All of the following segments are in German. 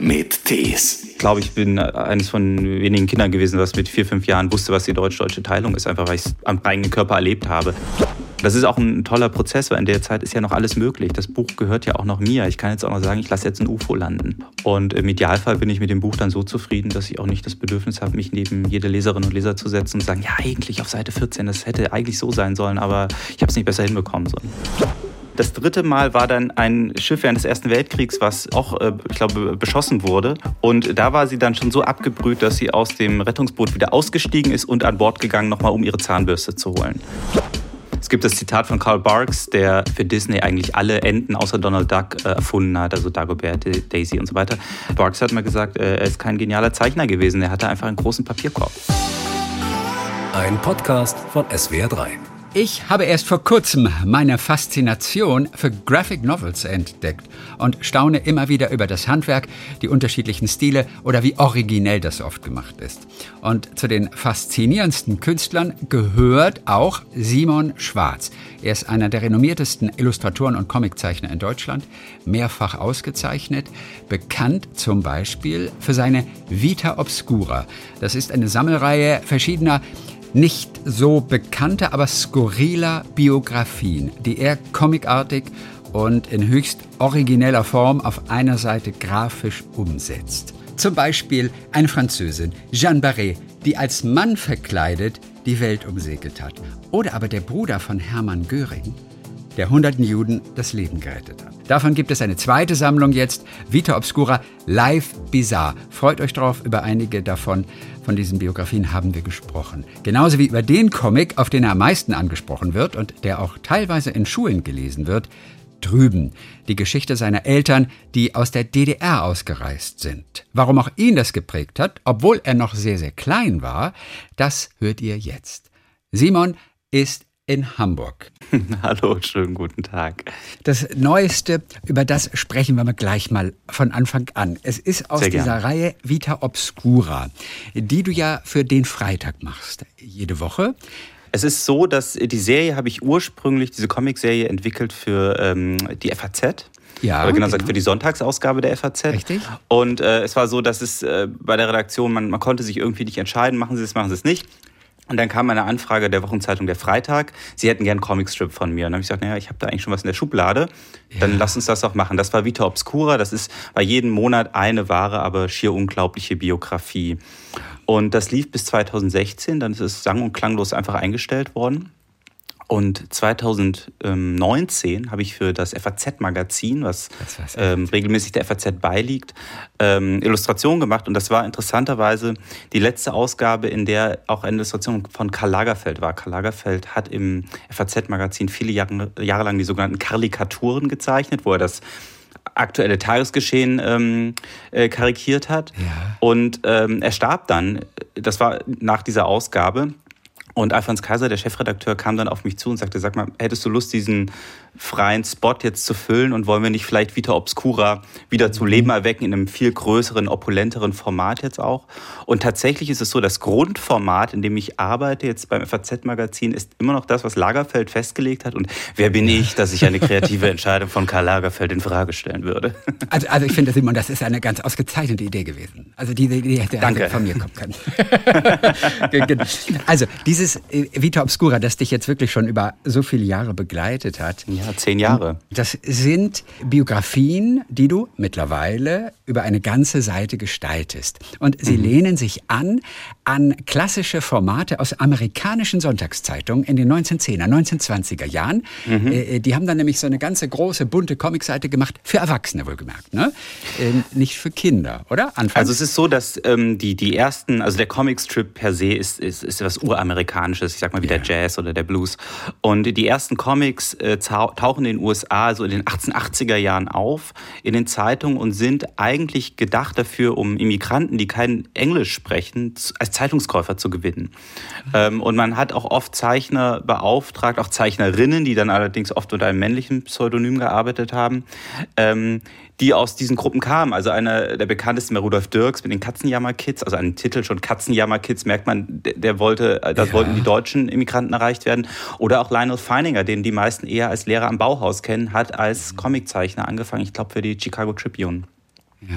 mit Tees. Ich glaube, ich bin eines von wenigen Kindern gewesen, was mit vier, fünf Jahren wusste, was die deutsch-deutsche Teilung ist, einfach weil ich es am eigenen Körper erlebt habe. Das ist auch ein toller Prozess, weil in der Zeit ist ja noch alles möglich. Das Buch gehört ja auch noch mir. Ich kann jetzt auch noch sagen, ich lasse jetzt ein UFO landen. Und im Idealfall bin ich mit dem Buch dann so zufrieden, dass ich auch nicht das Bedürfnis habe, mich neben jede Leserin und Leser zu setzen und sagen, ja, eigentlich auf Seite 14, das hätte eigentlich so sein sollen, aber ich habe es nicht besser hinbekommen sollen. Das dritte Mal war dann ein Schiff während des Ersten Weltkriegs, was auch, äh, ich glaube, beschossen wurde. Und da war sie dann schon so abgebrüht, dass sie aus dem Rettungsboot wieder ausgestiegen ist und an Bord gegangen, nochmal um ihre Zahnbürste zu holen. Es gibt das Zitat von Karl Barks, der für Disney eigentlich alle Enten außer Donald Duck äh, erfunden hat, also Dagobert, Daisy und so weiter. Barks hat mal gesagt, äh, er ist kein genialer Zeichner gewesen, er hatte einfach einen großen Papierkorb. Ein Podcast von SWR3. Ich habe erst vor kurzem meine Faszination für Graphic Novels entdeckt und staune immer wieder über das Handwerk, die unterschiedlichen Stile oder wie originell das oft gemacht ist. Und zu den faszinierendsten Künstlern gehört auch Simon Schwarz. Er ist einer der renommiertesten Illustratoren und Comiczeichner in Deutschland, mehrfach ausgezeichnet, bekannt zum Beispiel für seine Vita Obscura. Das ist eine Sammelreihe verschiedener nicht so bekannte, aber skurriler Biografien, die er comicartig und in höchst origineller Form auf einer Seite grafisch umsetzt. Zum Beispiel eine Französin, Jeanne Barré, die als Mann verkleidet die Welt umsegelt hat. Oder aber der Bruder von Hermann Göring, der hunderten Juden das Leben gerettet hat. Davon gibt es eine zweite Sammlung jetzt, Vita Obscura Live Bizarre. Freut euch drauf, über einige davon, von diesen Biografien haben wir gesprochen. Genauso wie über den Comic, auf den er am meisten angesprochen wird und der auch teilweise in Schulen gelesen wird, Drüben, die Geschichte seiner Eltern, die aus der DDR ausgereist sind. Warum auch ihn das geprägt hat, obwohl er noch sehr, sehr klein war, das hört ihr jetzt. Simon ist in Hamburg. Hallo, schönen guten Tag. Das Neueste, über das sprechen wir mal gleich mal von Anfang an. Es ist aus dieser. Reihe Vita Obscura, die du ja für den Freitag machst. Jede Woche. Es ist so, dass die Serie habe ich ursprünglich, diese Comicserie entwickelt für ähm, die FAZ. Ja, genau genau. gesagt für die Sonntagsausgabe der FAZ. Richtig. Und äh, es war so, dass es äh, bei der Redaktion, man, man konnte sich irgendwie nicht entscheiden, machen Sie es, machen Sie es nicht. Und dann kam eine Anfrage der Wochenzeitung Der Freitag. Sie hätten gern einen Comicstrip von mir. Und dann habe ich gesagt, naja, ich habe da eigentlich schon was in der Schublade. Dann lass uns das doch machen. Das war Vita Obscura. Das ist bei jedem Monat eine wahre, aber schier unglaubliche Biografie. Und das lief bis 2016. Dann ist es sang- und klanglos einfach eingestellt worden. Und 2019 habe ich für das FAZ-Magazin, was ähm, regelmäßig der FAZ beiliegt, ähm, Illustrationen gemacht. Und das war interessanterweise die letzte Ausgabe, in der auch eine Illustration von Karl Lagerfeld war. Karl Lagerfeld hat im FAZ-Magazin viele Jahre, Jahre lang die sogenannten Karikaturen gezeichnet, wo er das aktuelle Tagesgeschehen ähm, äh, karikiert hat. Ja. Und ähm, er starb dann, das war nach dieser Ausgabe. Und Alfons Kaiser, der Chefredakteur, kam dann auf mich zu und sagte, sag mal, hättest du Lust, diesen freien Spot jetzt zu füllen und wollen wir nicht vielleicht Vita Obscura wieder zu Leben erwecken in einem viel größeren, opulenteren Format jetzt auch? Und tatsächlich ist es so, das Grundformat, in dem ich arbeite jetzt beim FAZ-Magazin, ist immer noch das, was Lagerfeld festgelegt hat. Und wer bin ich, dass ich eine kreative Entscheidung von Karl Lagerfeld in Frage stellen würde? Also, also ich finde, Simon, das ist eine ganz ausgezeichnete Idee gewesen. Also diese Idee hätte Danke. von mir kommen können. Also dieses äh, Vita Obscura, das dich jetzt wirklich schon über so viele Jahre begleitet hat, Ja, zehn Jahre. das sind Biografien, die du mittlerweile über eine ganze Seite gestaltest. Und sie lehnen sich an an klassische Formate aus amerikanischen Sonntagszeitungen in den 1910er, 1920er Jahren. Äh, die haben dann nämlich so eine ganze große bunte Comicseite gemacht, für Erwachsene wohlgemerkt, ne? Ähm, nicht für Kinder, oder? Anfangs? Also es ist so, dass ähm, die, die ersten, also der Comicstrip per se ist, ist, ist was Uramerikanisches, ich sag mal wie der Jazz oder der Blues. Und die ersten Comics äh, tauchen in den USA so in den 1880er Jahren auf, in den Zeitungen und sind eigentlich gedacht dafür, um Immigranten, die kein Englisch sprechen, als Zeitungskäufer zu gewinnen. Ähm, und man hat auch oft Zeichner beauftragt, auch Zeichnerinnen, die dann allerdings oft unter einem männlichen Pseudonym gearbeitet haben, ähm, die aus diesen Gruppen kamen. Also einer der bekanntesten war Rudolf Dirks mit den Katzenjammer-Kids, also einen Titel schon Katzenjammer-Kids, merkt man, der, der wollte, äh, das Ja. wollten die deutschen Immigranten erreicht werden. Oder auch Lionel Feininger, den die meisten eher als Lehrer am Bauhaus kennen, hat als Comiczeichner angefangen, ich glaube für die Chicago Tribune. Ja.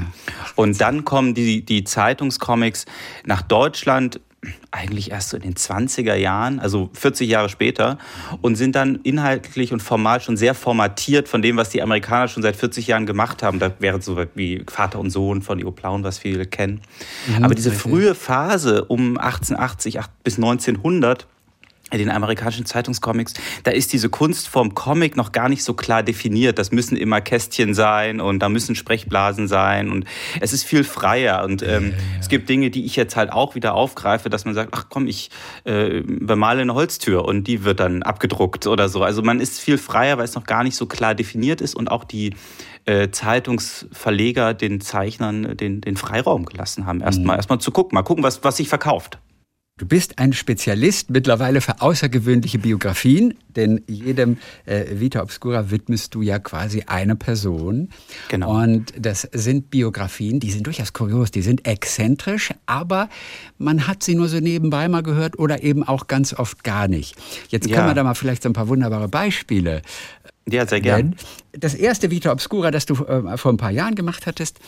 Und dann kommen die, die Zeitungscomics nach Deutschland eigentlich erst so in den 20er Jahren, also 40 Jahre später, und sind dann inhaltlich und formal schon sehr formatiert von dem, was die Amerikaner schon seit 40 Jahren gemacht haben. Da wäre so wie Vater und Sohn von Leo Plauen, was viele kennen. Mhm, Aber diese frühe Phase um 1880 bis 1900, in den amerikanischen Zeitungscomics, da ist diese Kunstform Comic noch gar nicht so klar definiert. Das müssen immer Kästchen sein und da müssen Sprechblasen sein und es ist viel freier. Und ähm, ja, ja. es gibt Dinge, die ich jetzt halt auch wieder aufgreife, dass man sagt, ach komm, ich äh, bemale eine Holztür und die wird dann abgedruckt oder so. Also man ist viel freier, weil es noch gar nicht so klar definiert ist und auch die äh, Zeitungsverleger den Zeichnern den, den Freiraum gelassen haben. Erstmal mhm. erstmal zu gucken, mal gucken, was, was sich verkauft. Du bist ein Spezialist mittlerweile für außergewöhnliche Biografien, denn jedem äh, Vita Obscura widmest du ja quasi eine Person. Genau. Und das sind Biografien, die sind durchaus kurios, die sind exzentrisch, aber man hat sie nur so nebenbei mal gehört oder eben auch ganz oft gar nicht. Jetzt ja. können wir da mal vielleicht so ein paar wunderbare Beispiele ja, sehr gerne. Das erste Vita Obscura, das du äh, vor ein paar Jahren gemacht hattest.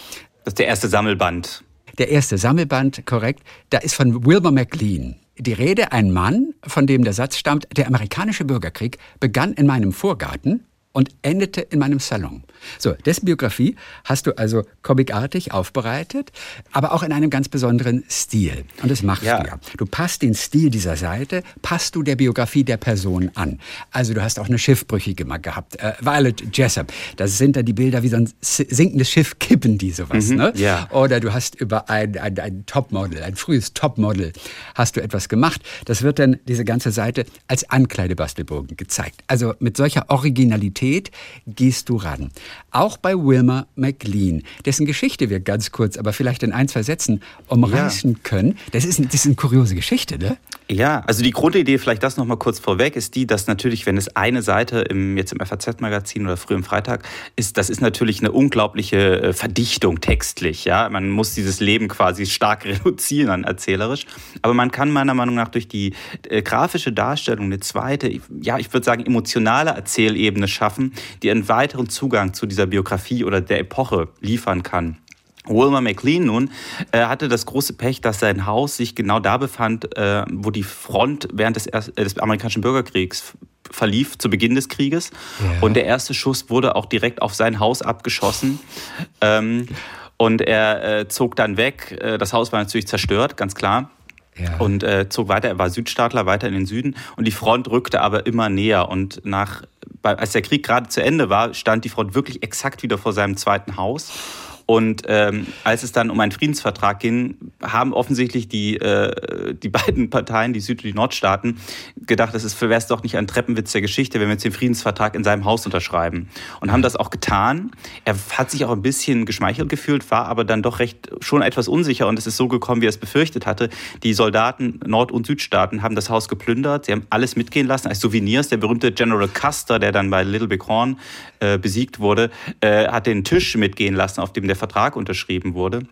Das ist der erste Sammelband der erste Sammelband, korrekt, da ist von Wilbur McLean die Rede, ein Mann, von dem der Satz stammt, der amerikanische Bürgerkrieg begann in meinem Vorgarten und endete in meinem Salon. So, dessen Biografie hast du also comicartig aufbereitet, aber auch in einem ganz besonderen Stil. Und das machst ja. du ja. Du passt den Stil dieser Seite, passt du der Biografie der Person an. Also du hast auch eine Schiffbrüchige mal gehabt, äh, Violet Jessup. Das sind dann die Bilder, wie so ein sinkendes Schiff kippen die sowas. Mhm, ne? ja. Oder du hast über ein, ein, ein Topmodel, ein frühes Topmodel, hast du etwas gemacht. Das wird dann diese ganze Seite als Ankleidebastelbogen gezeigt. Also mit solcher Originalität Qualität gehst du ran. Auch bei Wilmer McLean, dessen Geschichte wir ganz kurz, aber vielleicht in ein, zwei Sätzen umreißen ja. können. Das ist, das ist eine kuriose Geschichte, ne? Ja, also die Grundidee, vielleicht das nochmal kurz vorweg, ist die, dass natürlich, wenn es eine Seite im, jetzt im FAZ-Magazin oder früh im Freitag ist, das ist natürlich eine unglaubliche äh, Verdichtung textlich. Ja? Man muss dieses Leben quasi stark reduzieren erzählerisch. Aber man kann meiner Meinung nach durch die äh, grafische Darstellung eine zweite, ja, ich würde sagen, emotionale Erzählebene schaffen, die einen weiteren Zugang zu dieser Biografie oder der Epoche liefern kann. Wilmer McLean nun äh, hatte das große Pech, dass sein Haus sich genau da befand, äh, wo die Front während des, äh, des, amerikanischen Bürgerkriegs verlief, zu Beginn des Krieges. Ja. Und der erste Schuss wurde auch direkt auf sein Haus abgeschossen. Ähm, und er äh, zog dann weg. Äh, das Haus war natürlich zerstört, ganz klar. Ja. Und äh, zog weiter, er war Südstaatler, weiter in den Süden. Und die Front rückte aber immer näher. Und nach, als der Krieg gerade zu Ende war, stand die Front wirklich exakt wieder vor seinem zweiten Haus. Und ähm, als es dann um einen Friedensvertrag ging, haben offensichtlich die, äh, die beiden Parteien, die Süd- und die Nordstaaten, gedacht, das wäre es doch nicht ein Treppenwitz der Geschichte, wenn wir jetzt den Friedensvertrag in seinem Haus unterschreiben. Und haben das auch getan. Er hat sich auch ein bisschen geschmeichelt gefühlt, war aber dann doch recht schon etwas unsicher und es ist so gekommen, wie er es befürchtet hatte. Die Soldaten Nord- und Südstaaten haben das Haus geplündert, sie haben alles mitgehen lassen als Souvenirs. Der berühmte General Custer, der dann bei Little Big Horn äh, besiegt wurde, äh, hat den Tisch mitgehen lassen, auf dem der Vertrag unterschrieben wurde.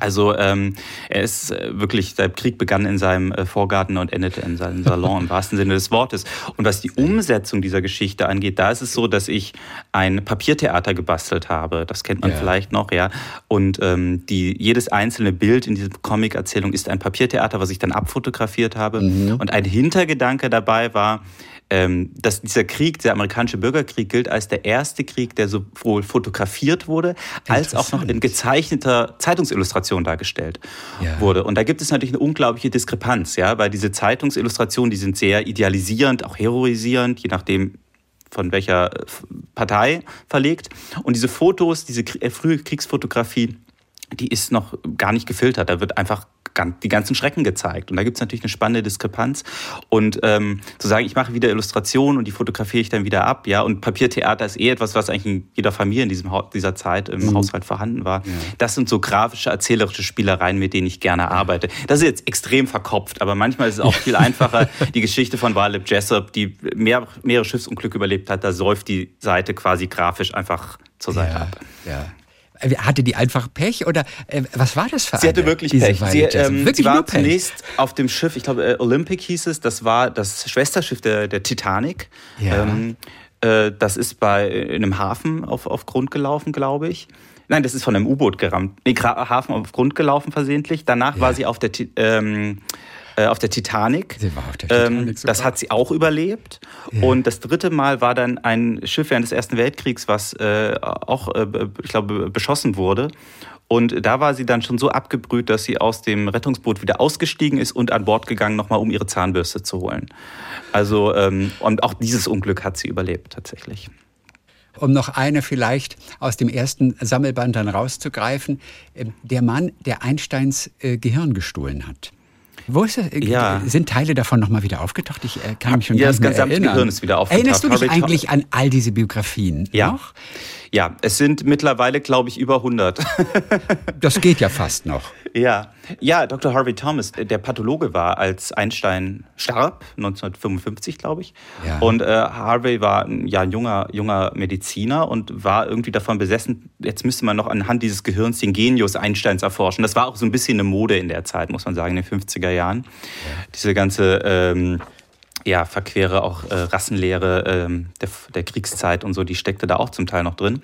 Also ähm, er ist äh, wirklich, der Krieg begann in seinem äh, Vorgarten und endete in seinem Salon im wahrsten Sinne des Wortes. Und was die Umsetzung dieser Geschichte angeht, da ist es so, dass ich ein Papiertheater gebastelt habe. Das kennt man ja. vielleicht noch, ja. Und ähm, die, jedes einzelne Bild in dieser Comic-Erzählung ist ein Papiertheater, was ich dann abfotografiert habe. Mhm. Und ein Hintergedanke dabei war, ähm, dass dieser Krieg, der amerikanische Bürgerkrieg, gilt als der erste Krieg, der sowohl fotografiert wurde, als auch noch in gezeichneter Zeitungsillustration dargestellt ja. wurde. Und da gibt es natürlich eine unglaubliche Diskrepanz, ja, weil diese Zeitungsillustrationen, die sind sehr idealisierend, auch heroisierend, je nachdem, von welcher äh, Partei verlegt. Und diese Fotos, diese äh, frühe Kriegsfotografie, die ist noch gar nicht gefiltert. Da wird einfach die ganzen Schrecken gezeigt. Und da gibt es natürlich eine spannende Diskrepanz. Und ähm, zu sagen, ich mache wieder Illustrationen und die fotografiere ich dann wieder ab, ja, und Papiertheater ist eh etwas, was eigentlich in jeder Familie in diesem dieser Zeit im mhm. Haushalt vorhanden war. Ja. Das sind so grafische, erzählerische Spielereien, mit denen ich gerne arbeite. Das ist jetzt extrem verkopft, aber manchmal ist es auch viel einfacher. die Geschichte von Valeb Jessup, die mehr, mehrere Schiffsunglücke überlebt hat, da säuft die Seite quasi grafisch einfach zur Seite ja, ab. Ja. Äh, hatte die einfach Pech oder äh, was war das für Sie eine, hatte wirklich Pech. Sie, ähm, wirklich sie war Pech. zunächst auf dem Schiff, ich glaube äh, Olympic hieß es, das war das Schwesterschiff der, der Titanic. Ja. Ähm, äh, das ist bei in einem Hafen auf, auf Grund gelaufen, glaube ich. Nein, das ist von einem U-Boot gerammt. Nee, Hafen auf Grund gelaufen versehentlich. Danach ja. war sie auf der, ähm, äh, auf der Titanic. Sie war auf der Titanic. Ähm, das hat sie auch überlebt. Ja. Und das dritte Mal war dann ein Schiff während des Ersten Weltkriegs, was äh, auch, äh, ich glaube, beschossen wurde. Und da war sie dann schon so abgebrüht, dass sie aus dem Rettungsboot wieder ausgestiegen ist und an Bord gegangen, nochmal um ihre Zahnbürste zu holen. Also, ähm, und auch dieses Unglück hat sie überlebt tatsächlich. Um noch eine vielleicht aus dem ersten Sammelband dann rauszugreifen. Ähm, der Mann, der Einsteins äh, Gehirn gestohlen hat. Wo ist das? Ja. Sind Teile davon nochmal wieder aufgetaucht? Ich äh, kann mich schon ja, das gesamte Gehirn ist wieder aufgetaucht. Erinnerst du dich eigentlich an all diese Biografien ja. noch? Ja, es sind mittlerweile, glaube ich, über 100. das geht ja fast noch. Ja, ja, Dr. Harvey Thomas, der Pathologe war, als Einstein starb, 1955, glaube ich. Ja. Und äh, Harvey war ja ein junger, junger Mediziner und war irgendwie davon besessen, jetzt müsste man noch anhand dieses Gehirns den Genius Einsteins erforschen. Das war auch so ein bisschen eine Mode in der Zeit, muss man sagen, in den 50er Jahren. Ja. Diese ganze ähm, ja, verquere auch äh, Rassenlehre ähm, der, der, Kriegszeit und so, die steckte da auch zum Teil noch drin.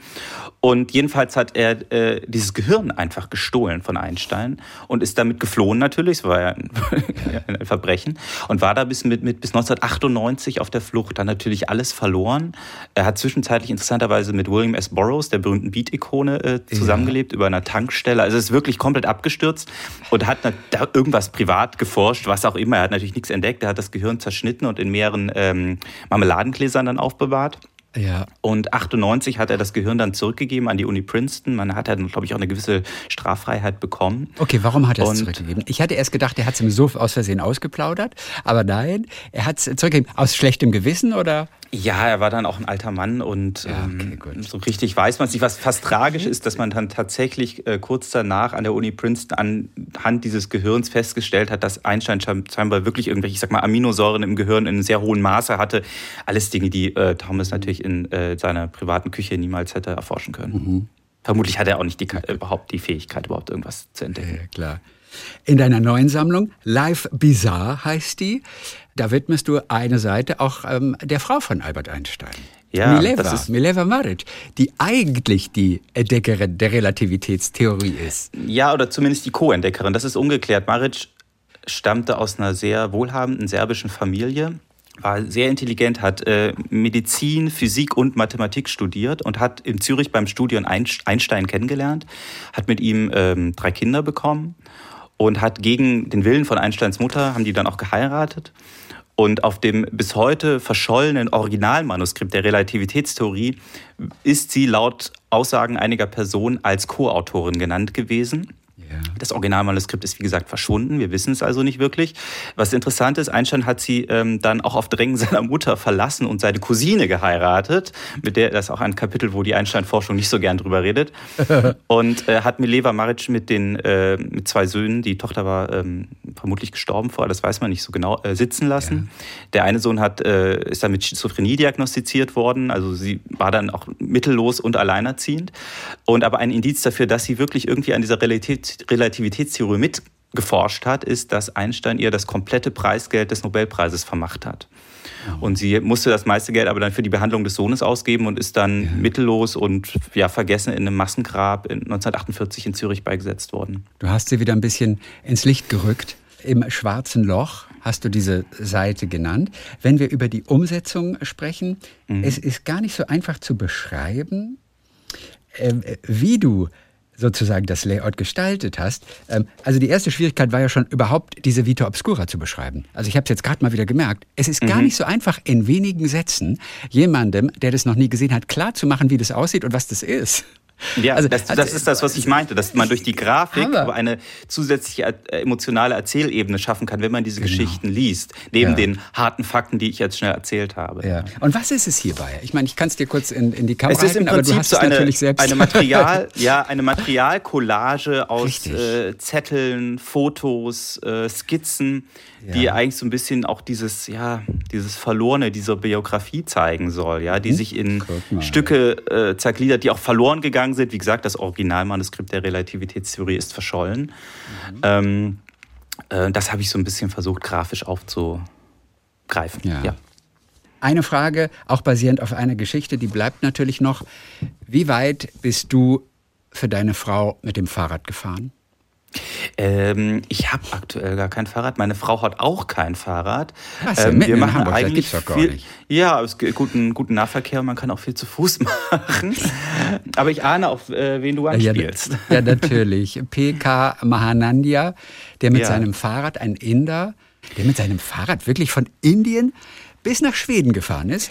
Und jedenfalls hat er äh, dieses Gehirn einfach gestohlen von Einstein und ist damit geflohen natürlich, es war ja ein, ein, Verbrechen, und war da bis, mit, mit, bis 1998 auf der Flucht, dann natürlich alles verloren. Er hat zwischenzeitlich interessanterweise mit William S. Burroughs, der berühmten Beat-Ikone, äh, zusammengelebt ja. über einer Tankstelle. Also ist wirklich komplett abgestürzt und hat da irgendwas privat geforscht, was auch immer. Er hat natürlich nichts entdeckt, er hat das Gehirn zerschnitten und in mehreren ähm, Marmeladengläsern dann aufbewahrt. Ja. Und 98 hat er das Gehirn dann zurückgegeben an die Uni Princeton. Man hat dann, glaube ich, auch eine gewisse Straffreiheit bekommen. Okay, warum hat er es zurückgegeben? Ich hatte erst gedacht, er hat es im Suff aus Versehen ausgeplaudert, aber nein, er hat es zurückgegeben. Aus schlechtem Gewissen oder? Ja, er war dann auch ein alter Mann und ja, okay, ähm, so richtig weiß man es nicht. Was fast tragisch ist, dass man dann tatsächlich äh, kurz danach an der Uni Princeton anhand dieses Gehirns festgestellt hat, dass Einstein scheinbar wirklich irgendwelche, ich sag mal, Aminosäuren im Gehirn in sehr hohen Maße hatte. Alles Dinge, die äh, Thomas natürlich in äh, seiner privaten Küche niemals hätte erforschen können. Mhm. Vermutlich hat er auch nicht die, überhaupt die Fähigkeit, überhaupt irgendwas zu entdecken. Ja, klar. In deiner neuen Sammlung, Life Bizarre heißt die, da widmest du eine Seite auch ähm, der Frau von Albert Einstein. Ja, Mileva, das ist Mileva Maric, die eigentlich die Entdeckerin der Relativitätstheorie ist. Ja, oder zumindest die Co-Entdeckerin. Das ist ungeklärt. Maric stammte aus einer sehr wohlhabenden serbischen Familie, war sehr intelligent, hat äh, Medizin, Physik und Mathematik studiert und hat in Zürich beim Studium Einstein kennengelernt, hat mit ihm ähm, drei Kinder bekommen und hat gegen den Willen von Einsteins Mutter, haben die dann auch geheiratet. Und auf dem bis heute verschollenen Originalmanuskript der Relativitätstheorie ist sie laut Aussagen einiger Personen als Co-Autorin genannt gewesen. Ja. Das Originalmanuskript ist wie gesagt verschwunden, wir wissen es also nicht wirklich. Was interessant ist, Einstein hat sie ähm, dann auch auf Drängen seiner Mutter verlassen und seine Cousine geheiratet, mit der das ist auch ein Kapitel, wo die Einstein-Forschung nicht so gern drüber redet. und äh, hat Mileva Maric mit den äh, mit zwei Söhnen, die Tochter war ähm, vermutlich gestorben vorher, das weiß man nicht so genau, äh, sitzen lassen. Ja. Der eine Sohn hat, äh, ist dann mit Schizophrenie diagnostiziert worden, also sie war dann auch mittellos und alleinerziehend. Und aber ein Indiz dafür, dass sie wirklich irgendwie an dieser Realität Relativitätstheorie mitgeforscht hat, ist, dass Einstein ihr das komplette Preisgeld des Nobelpreises vermacht hat. Und sie musste das meiste Geld aber dann für die Behandlung des Sohnes ausgeben und ist dann ja. mittellos und ja, vergessen in einem Massengrab in 1948 in Zürich beigesetzt worden. Du hast sie wieder ein bisschen ins Licht gerückt. Im schwarzen Loch hast du diese Seite genannt. Wenn wir über die Umsetzung sprechen, mhm. es ist gar nicht so einfach zu beschreiben, äh, wie du sozusagen das Layout gestaltet hast. Ähm, also die erste Schwierigkeit war ja schon überhaupt diese Vita Obscura zu beschreiben. Also ich habe es jetzt gerade mal wieder gemerkt. Es ist mhm. gar nicht so einfach, in wenigen Sätzen jemandem, der das noch nie gesehen hat, klarzumachen, wie das aussieht und was das ist. Ja, also, das, das also, ist das, was ich meinte, dass man durch die Grafik eine zusätzliche äh, emotionale Erzählebene schaffen kann, wenn man diese genau. Geschichten liest, neben ja. den harten Fakten, die ich jetzt schnell erzählt habe. Ja. Und was ist es hierbei? Ich meine, ich kann es dir kurz in, in die Kamera es ist halten, im Prinzip aber du hast so eine, es natürlich selbst. Eine Material, ja, eine Materialcollage aus äh, Zetteln, Fotos, äh, Skizzen, ja. die eigentlich so ein bisschen auch dieses, ja, dieses Verlorene dieser Biografie zeigen soll, ja, die hm? sich in mal, Stücke äh, zergliedert, die auch verloren gegangen sind. Wie gesagt, das Originalmanuskript der Relativitätstheorie ist verschollen. Mhm. Ähm, äh, das habe ich so ein bisschen versucht, grafisch aufzugreifen. ja. ja. Eine Frage, auch basierend auf einer Geschichte, die bleibt natürlich noch. Wie weit bist du für deine Frau mit dem Fahrrad gefahren? Ähm, ich habe aktuell gar kein Fahrrad. Meine Frau hat auch kein Fahrrad. Was, ähm, wir machen Hamburg, eigentlich viel, nicht. Ja, es gibt guten, guten Nahverkehr. Man kann auch viel zu Fuß machen. Aber ich ahne auch, äh, wen du anspielst. Ja, ja natürlich. PK Mahanandia, der mit ja. seinem Fahrrad, ein Inder, der mit seinem Fahrrad wirklich von Indien bis nach Schweden gefahren ist,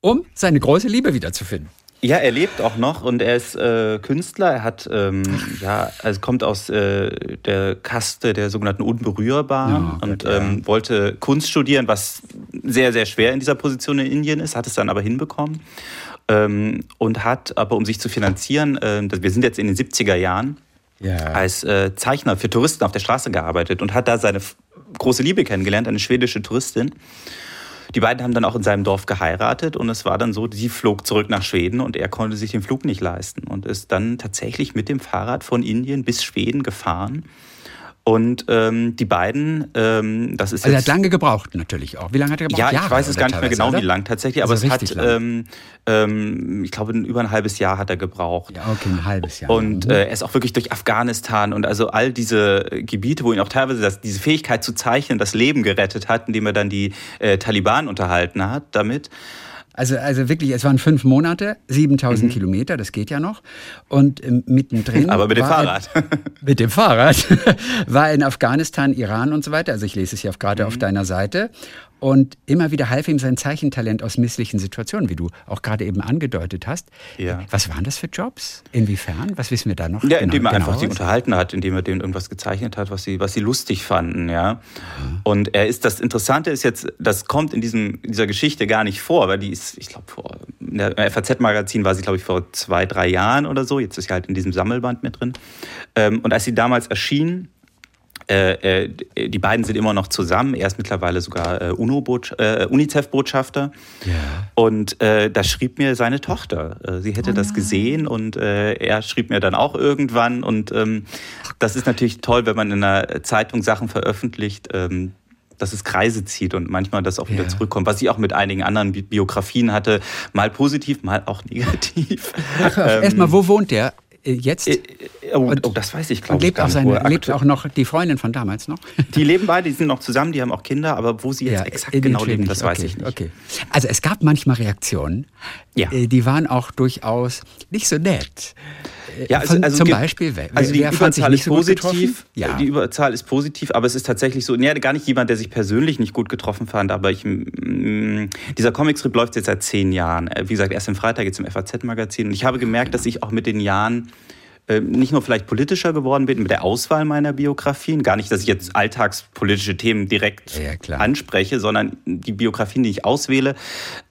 um seine große Liebe wiederzufinden. Ja, er lebt auch noch und er ist äh, Künstler. Er hat, ähm, ja, also kommt aus äh, der Kaste der sogenannten Unberührbaren ja, und ähm, wollte Kunst studieren, was sehr, sehr schwer in dieser Position in Indien ist, hat es dann aber hinbekommen ähm, und hat aber, um sich zu finanzieren, äh, wir sind jetzt in den 70er Jahren, ja. als äh, Zeichner für Touristen auf der Straße gearbeitet und hat da seine große Liebe kennengelernt, eine schwedische Touristin. Die beiden haben dann auch in seinem Dorf geheiratet und es war dann so, sie flog zurück nach Schweden und er konnte sich den Flug nicht leisten und ist dann tatsächlich mit dem Fahrrad von Indien bis Schweden gefahren und ähm, die beiden, ähm, das ist also jetzt... er hat lange gebraucht natürlich auch. Wie lange hat er gebraucht? Ja, ich weiß es gar nicht mehr genau, oder? wie lang tatsächlich, aber also es hat, ähm, ähm, ich glaube, über ein halbes Jahr hat er gebraucht. Ja, okay, ein halbes Jahr. Und mhm. äh, er ist auch wirklich durch Afghanistan und also all diese Gebiete, wo ihn auch teilweise das, diese Fähigkeit zu zeichnen, das Leben gerettet hat, indem er dann die äh, Taliban unterhalten hat damit. Also, also wirklich, es waren fünf Monate, 7000 mhm. Kilometer, das geht ja noch. Und ähm, mittendrin. Aber mit dem Fahrrad. Er, mit dem Fahrrad. war in Afghanistan, Iran und so weiter. Also ich lese es ja gerade mhm. auf deiner Seite. Und immer wieder half ihm sein Zeichentalent aus misslichen Situationen, wie du auch gerade eben angedeutet hast. Ja. Was waren das für Jobs? Inwiefern? Was wissen wir da noch? Ja, indem genau, er einfach genau die unterhalten hat, indem er denen irgendwas gezeichnet hat, was sie, was sie lustig fanden, ja. Mhm. Und er ist, das Interessante ist jetzt, das kommt in diesem, dieser Geschichte gar nicht vor, weil die ist, ich glaube, vor, in der FAZ-Magazin war sie, glaube ich, vor zwei, drei Jahren oder so. Jetzt ist sie halt in diesem Sammelband mit drin. Ähm, und als sie damals erschien, äh, äh, die beiden sind immer noch zusammen. Er ist mittlerweile sogar äh, äh, UNICEF-Botschafter. Ja. Und da schrieb mir seine Tochter. Sie hätte oh das gesehen und er schrieb mir dann auch irgendwann. Und ähm, das ist natürlich toll, wenn man in einer Zeitung Sachen veröffentlicht. Ähm, dass es Kreise zieht und manchmal das auch wieder ja. zurückkommt. Was ich auch mit einigen anderen Biografien hatte, mal positiv, mal auch negativ. Ach, ähm, erstmal, wo wohnt der? Äh, jetzt? Äh, oh, oh, das weiß ich, glaube ich. Lebt, auch, seine, lebt auch noch die Freundin von damals noch? Die leben beide, die sind noch zusammen, die haben auch Kinder, aber wo sie jetzt ja, exakt genau leben, das okay, weiß ich nicht. Okay. Also es gab manchmal Reaktionen, ja. Äh, die waren auch durchaus nicht so nett. Ja, also, also zum Beispiel, wer, also die Überzahl ist so positiv. Ja. Die Überzahl ist positiv, aber es ist tatsächlich so, nee, gar nicht jemand, der sich persönlich nicht gut getroffen fand, aber ich, mh, dieser Comicstrip läuft jetzt seit zehn Jahren. Wie gesagt, erst am Freitag jetzt im FAZ-Magazin und ich habe gemerkt, dass ich auch mit den Jahren äh, nicht nur vielleicht politischer geworden bin mit der Auswahl meiner Biografien, gar nicht, dass ich jetzt alltagspolitische Themen direkt ja, anspreche, sondern die Biografien, die ich auswähle.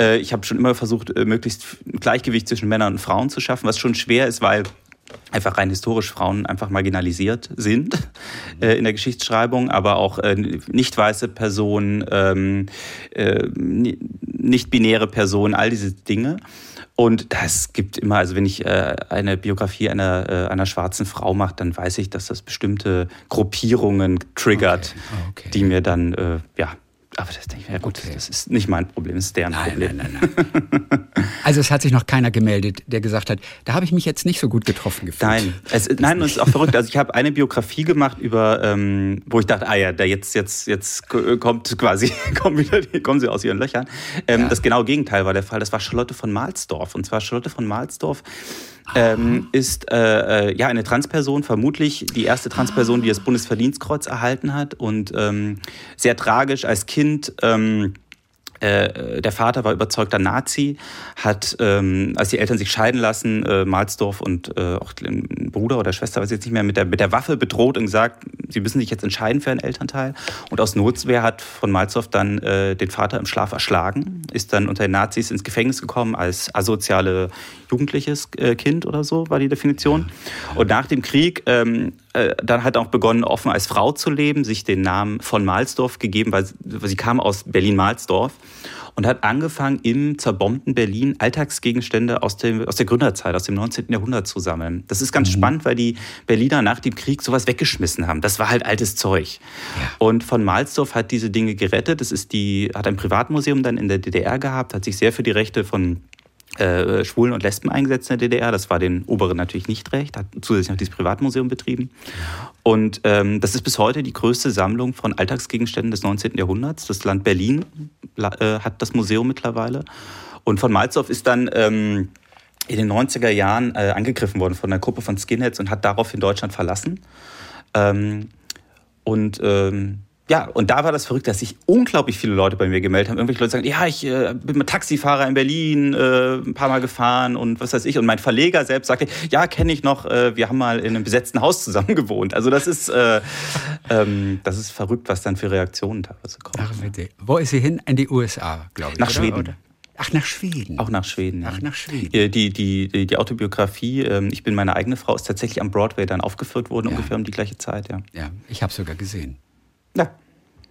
Äh, ich habe schon immer versucht, äh, möglichst Gleichgewicht zwischen Männern und Frauen zu schaffen, was schon schwer ist, weil einfach rein historisch Frauen einfach marginalisiert sind äh, in der Geschichtsschreibung, aber auch äh, nicht weiße Personen, ähm, äh, nicht binäre Personen, all diese Dinge. Und das gibt immer, also wenn ich äh, eine Biografie einer, äh, einer schwarzen Frau mache, dann weiß ich, dass das bestimmte Gruppierungen triggert, okay. Okay. die mir dann äh, ja, aber das denke ich ja gut, okay. das ist nicht mein Problem, das ist deren nein, Problem. Nein, nein, nein. also es hat sich noch keiner gemeldet, der gesagt hat, da habe ich mich jetzt nicht so gut getroffen gefühlt. Nein, es, nein, und es ist auch verrückt. Also ich habe eine Biografie gemacht über, ähm, wo ich dachte, ah ja, da jetzt, jetzt, jetzt kommt quasi, kommen, wieder, kommen sie aus ihren Löchern. Ähm, ja. Das genaue Gegenteil war der Fall. Das war Charlotte von Mahlsdorf. Und zwar Charlotte von Mahlsdorf ähm, ist äh, äh, ja eine Transperson, vermutlich die erste Transperson, die das Bundesverdienstkreuz erhalten hat und ähm, sehr tragisch als Kind. Ähm, äh, der Vater war überzeugter Nazi, hat, ähm, als die Eltern sich scheiden lassen, äh, Malsdorf und äh, auch den Bruder oder Schwester, weiß ich jetzt nicht mehr, mit der, mit der Waffe bedroht und gesagt, sie müssen sich jetzt entscheiden für einen Elternteil. Und aus Notwehr hat von Malsdorf dann äh, den Vater im Schlaf erschlagen, ist dann unter den Nazis ins Gefängnis gekommen als asoziale jugendliches äh, Kind oder so, war die Definition. Und nach dem Krieg ähm, äh, dann hat er auch begonnen, offen als Frau zu leben, sich den Namen von Mahlsdorf gegeben, weil, weil sie kam aus Berlin-Mahlsdorf und hat angefangen, im zerbombten Berlin Alltagsgegenstände aus, dem, aus der Gründerzeit, aus dem 19. Jahrhundert zu sammeln. Das ist ganz mhm. spannend, weil die Berliner nach dem Krieg sowas weggeschmissen haben. Das war halt altes Zeug. Ja. Und von Mahlsdorf hat diese Dinge gerettet. Das ist die, hat ein Privatmuseum dann in der DDR gehabt, hat sich sehr für die Rechte von äh, Schwulen und Lesben eingesetzt in der DDR. Das war den Oberen natürlich nicht recht, hat zusätzlich noch dieses Privatmuseum betrieben. Und ähm, das ist bis heute die größte Sammlung von Alltagsgegenständen des 19. Jahrhunderts. Das Land Berlin äh, hat das Museum mittlerweile. Und von Malzow ist dann ähm, in den 90er Jahren äh, angegriffen worden von einer Gruppe von Skinheads und hat daraufhin Deutschland verlassen. Ähm, und ähm, ja, und da war das verrückt, dass sich unglaublich viele Leute bei mir gemeldet haben. Irgendwelche Leute sagen, ja, ich äh, bin Taxifahrer in Berlin äh, ein paar Mal gefahren und was weiß ich. Und mein Verleger selbst sagte, ja, kenne ich noch, äh, wir haben mal in einem besetzten Haus zusammen gewohnt. Also das ist, äh, ähm, das ist verrückt, was dann für Reaktionen teilweise kommen. Ach, bitte. Wo ist sie hin? In die USA, glaube ich. Nach oder? Schweden. Oder? Ach, nach Schweden. Auch nach Schweden. Ja. Ach, nach Schweden. Die, die, die, die Autobiografie, ähm, ich bin meine eigene Frau, ist tatsächlich am Broadway dann aufgeführt worden, Ja. ungefähr um die gleiche Zeit, ja. Ja, ich habe sogar gesehen. Ja.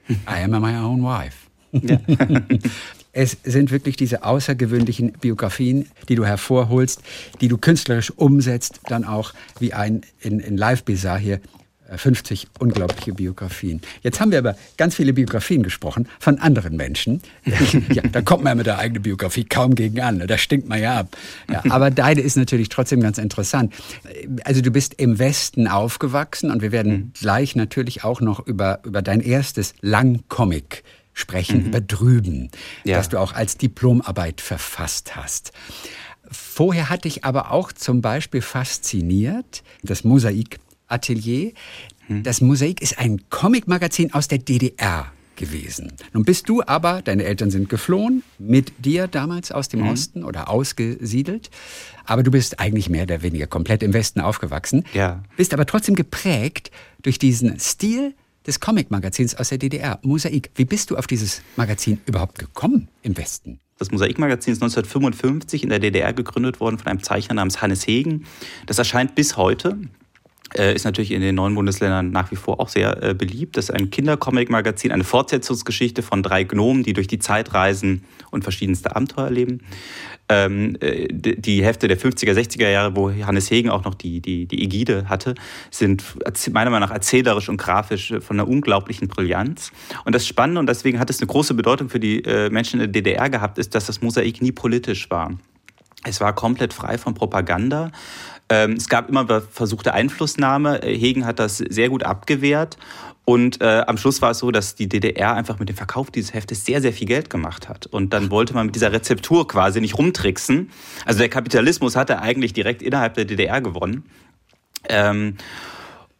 I am my own wife. ja. Es sind wirklich diese außergewöhnlichen Biografien, die du hervorholst, die du künstlerisch umsetzt, dann auch wie ein in, in Live Bizarre hier 50 unglaubliche Biografien. Jetzt haben wir aber ganz viele Biografien gesprochen von anderen Menschen. ja, da kommt man ja mit der eigenen Biografie kaum gegen an. ne? Da stinkt man ja ab. Ja, aber deine ist natürlich trotzdem ganz interessant. Also du bist im Westen aufgewachsen und wir werden gleich natürlich auch noch über, über dein erstes Langcomic sprechen, über Drüben, Ja. das du auch als Diplomarbeit verfasst hast. Vorher hat dich aber auch zum Beispiel fasziniert das Mosaik-Atelier. Das Mosaik ist ein Comicmagazin aus der DDR gewesen. Nun bist du aber, deine Eltern sind geflohen, mit dir damals aus dem Osten oder ausgesiedelt. Aber du bist eigentlich mehr oder weniger komplett im Westen aufgewachsen. Ja. Bist aber trotzdem geprägt durch diesen Stil des Comicmagazins aus der DDR, Mosaik. Wie bist du auf dieses Magazin überhaupt gekommen im Westen? Das Mosaikmagazin ist 1955 in der DDR gegründet worden von einem Zeichner namens Hannes Hegen. Das erscheint bis heute. Äh, ist natürlich in den neuen Bundesländern nach wie vor auch sehr äh, beliebt. Das ist ein Kindercomic-Magazin, eine Fortsetzungsgeschichte von drei Gnomen, die durch die Zeit reisen und verschiedenste Abenteuer erleben. Ähm, äh, die Hefte der 50er, 60er Jahre, wo Hannes Hegen auch noch die, die, die Ägide hatte, sind meiner Meinung nach erzählerisch und grafisch äh, von einer unglaublichen Brillanz. Und das Spannende, und deswegen hat es eine große Bedeutung für die äh, Menschen in der DDR gehabt, ist, dass das Mosaik nie politisch war. Es war komplett frei von Propaganda. Ähm, es gab immer versuchte Einflussnahme. Äh, Hegen hat das sehr gut abgewehrt. Und äh, am Schluss war es so, dass die DDR einfach mit dem Verkauf dieses Heftes sehr, sehr viel Geld gemacht hat. Und dann wollte man mit dieser Rezeptur quasi nicht rumtricksen. Also der Kapitalismus hatte eigentlich direkt innerhalb der DDR gewonnen. Ähm,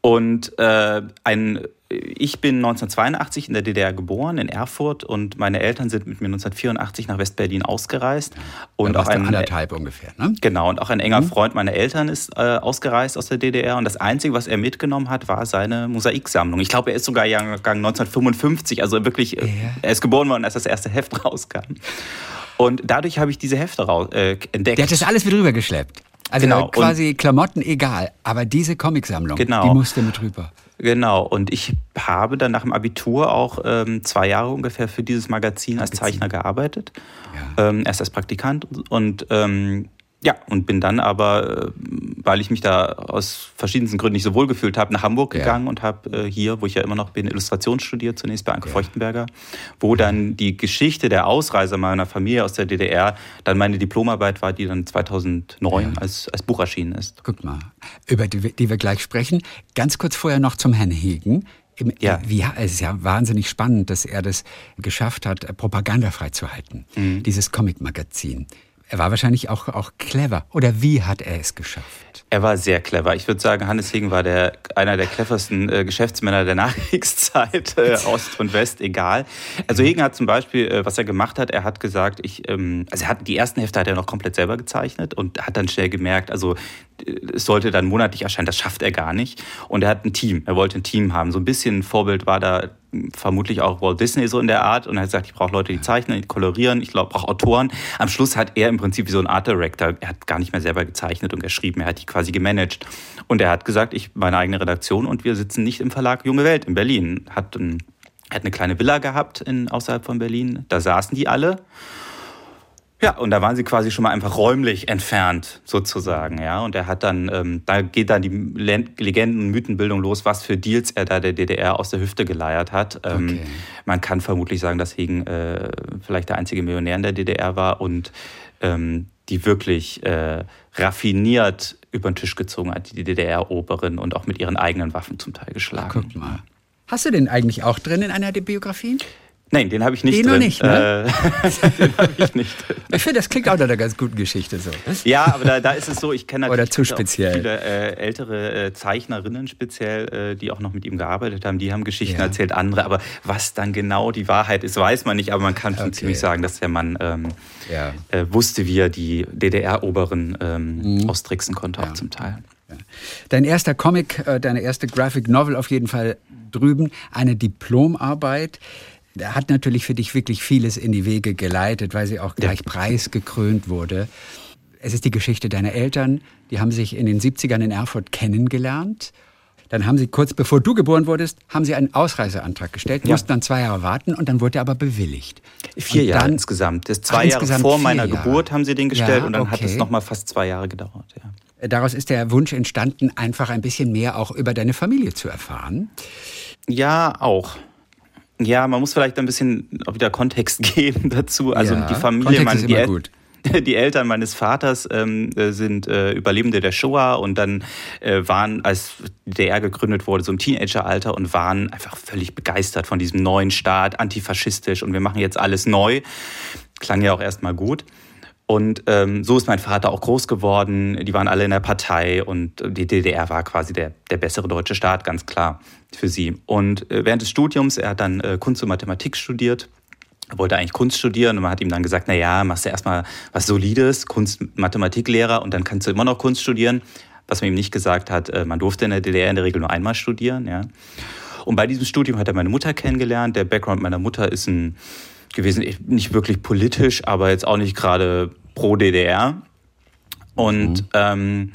und äh, ein, ich bin 1982 in der DDR geboren, in Erfurt, und meine Eltern sind mit mir 1984 nach Westberlin ausgereist. Und da auch ein, anderthalb ungefähr, ne? Genau, und auch ein enger Freund meiner Eltern ist äh, ausgereist aus der DDR. Und das Einzige, was er mitgenommen hat, war seine Mosaiksammlung. Ich glaube, er ist sogar Jahrgang 1955, also wirklich, äh, er ist geboren worden, als das erste Heft rauskam. Und dadurch habe ich diese Hefte rau- äh, entdeckt. Der hat das alles mit rübergeschleppt. Also Genau, quasi Klamotten egal, aber diese Comicsammlung, Genau. die musste mit rüber. Genau, und ich habe dann nach dem Abitur auch ähm, zwei Jahre ungefähr für dieses Magazin als Zeichner gearbeitet. Ja. Ähm, erst als Praktikant und ähm, ja, und bin dann aber, äh, weil ich mich da aus verschiedensten Gründen nicht so wohl gefühlt habe, nach Hamburg Ja. gegangen und habe äh, hier, wo ich ja immer noch bin, Illustration studiert, zunächst bei Anke Feuchtenberger, wo dann die Geschichte der Ausreise meiner Familie aus der DDR dann meine Diplomarbeit war, die dann 2009 Ja. als, als Buch erschienen ist. Guck mal, über die, wir- die wir gleich sprechen. Ganz kurz vorher noch zum Herrn Hegen. Im- Ja. Wie, es ist ja wahnsinnig spannend, dass er das geschafft hat, propagandafrei zu halten, Mhm. dieses Comic-Magazin. Er war wahrscheinlich auch, auch clever. Oder wie hat er es geschafft? Er war sehr clever. Ich würde sagen, Hannes Hegen war der, einer der cleversten äh, Geschäftsmänner der Nachkriegszeit, äh, Ost und West, egal. Also Hegen hat zum Beispiel, äh, was er gemacht hat, er hat gesagt, ich, ähm, also er hat die ersten Hefte hat er noch komplett selber gezeichnet und hat dann schnell gemerkt, also äh, es sollte dann monatlich erscheinen, das schafft er gar nicht. Und er hat ein Team, er wollte ein Team haben. So ein bisschen Vorbild war da vermutlich auch Walt Disney so in der Art und er hat gesagt, ich brauche Leute, die zeichnen, die kolorieren, ich brauche Autoren. Am Schluss hat er im Prinzip wie so ein Art Director, er hat gar nicht mehr selber gezeichnet und geschrieben, er hat die quasi gemanagt. Und er hat gesagt, ich meine eigene Redaktion und wir sitzen nicht im Verlag Junge Welt in Berlin. Hat, ein, hat eine kleine Villa gehabt in, außerhalb von Berlin, da saßen die alle. Ja, und da waren sie quasi schon mal einfach räumlich entfernt, sozusagen, ja. Und er hat dann, ähm, da geht dann die Legenden- und Mythenbildung los, was für Deals er da der DDR aus der Hüfte geleiert hat. Ähm, Okay. Man kann vermutlich sagen, dass Hegen äh, vielleicht der einzige Millionär in der DDR war und ähm, die wirklich äh, raffiniert über den Tisch gezogen hat, die DDR-Oberin und auch mit ihren eigenen Waffen zum Teil geschlagen. Guck mal. Hast du den eigentlich auch drin in einer der Biografien? Nein, den habe ich nicht den drin. Noch nicht, ne? äh, den habe ich nicht. Ich finde, das klingt auch nach einer ganz guten Geschichte so. Ja, aber da, da ist es so, ich kenne Oder natürlich zu auch speziell. viele äh, ältere äh, Zeichnerinnen speziell, äh, die auch noch mit ihm gearbeitet haben, die haben Geschichten Ja. erzählt, andere. Aber was dann genau die Wahrheit ist, weiß man nicht. Aber man kann schon Okay. ziemlich sagen, dass der Mann ähm, Ja. äh, wusste, wie er die DDR-Oberen ähm, austricksen konnte, auch zum Teil. Dein erster Comic, deine erste Graphic Novel auf jeden Fall drüben, eine Diplomarbeit. Der hat natürlich für dich wirklich vieles in die Wege geleitet, weil sie auch gleich preisgekrönt wurde. Es ist die Geschichte deiner Eltern. Die haben sich in den 70ern in Erfurt kennengelernt. Dann haben sie kurz bevor du geboren wurdest, haben sie einen Ausreiseantrag gestellt, Ja. mussten dann zwei Jahre warten und dann wurde er aber bewilligt. Vier Und Jahre dann- insgesamt. Das Ach, zwei Jahre insgesamt vor meiner Jahre. Geburt haben sie den gestellt Ja, und dann hat es okay. noch mal fast zwei Jahre gedauert. Ja. Daraus ist der Wunsch entstanden, einfach ein bisschen mehr auch über deine Familie zu erfahren. Ja, auch. Ja, man muss vielleicht ein bisschen auch wieder Kontext geben dazu. Also Ja, die Familie, ist die, El- gut. die Eltern meines Vaters ähm, äh, sind äh, Überlebende der Shoah und dann äh, waren, als der gegründet wurde, so im Teenageralter und waren einfach völlig begeistert von diesem neuen Staat, antifaschistisch und wir machen jetzt alles neu. Klang ja auch erstmal gut. Und ähm, so ist mein Vater auch groß geworden. Die waren alle in der Partei und die DDR war quasi der, der bessere deutsche Staat, ganz klar für sie. Und äh, während des Studiums, er hat dann äh, Kunst und Mathematik studiert. Er wollte eigentlich Kunst studieren und man hat ihm dann gesagt, na ja, machst du erstmal was Solides, Kunst, Mathematiklehrer und dann kannst du immer noch Kunst studieren. Was man ihm nicht gesagt hat, äh, man durfte in der DDR in der Regel nur einmal studieren, ja. Und bei diesem Studium hat er meine Mutter kennengelernt. Der Background meiner Mutter ist ein gewesen, nicht wirklich politisch, aber jetzt auch nicht gerade pro DDR. Und ähm,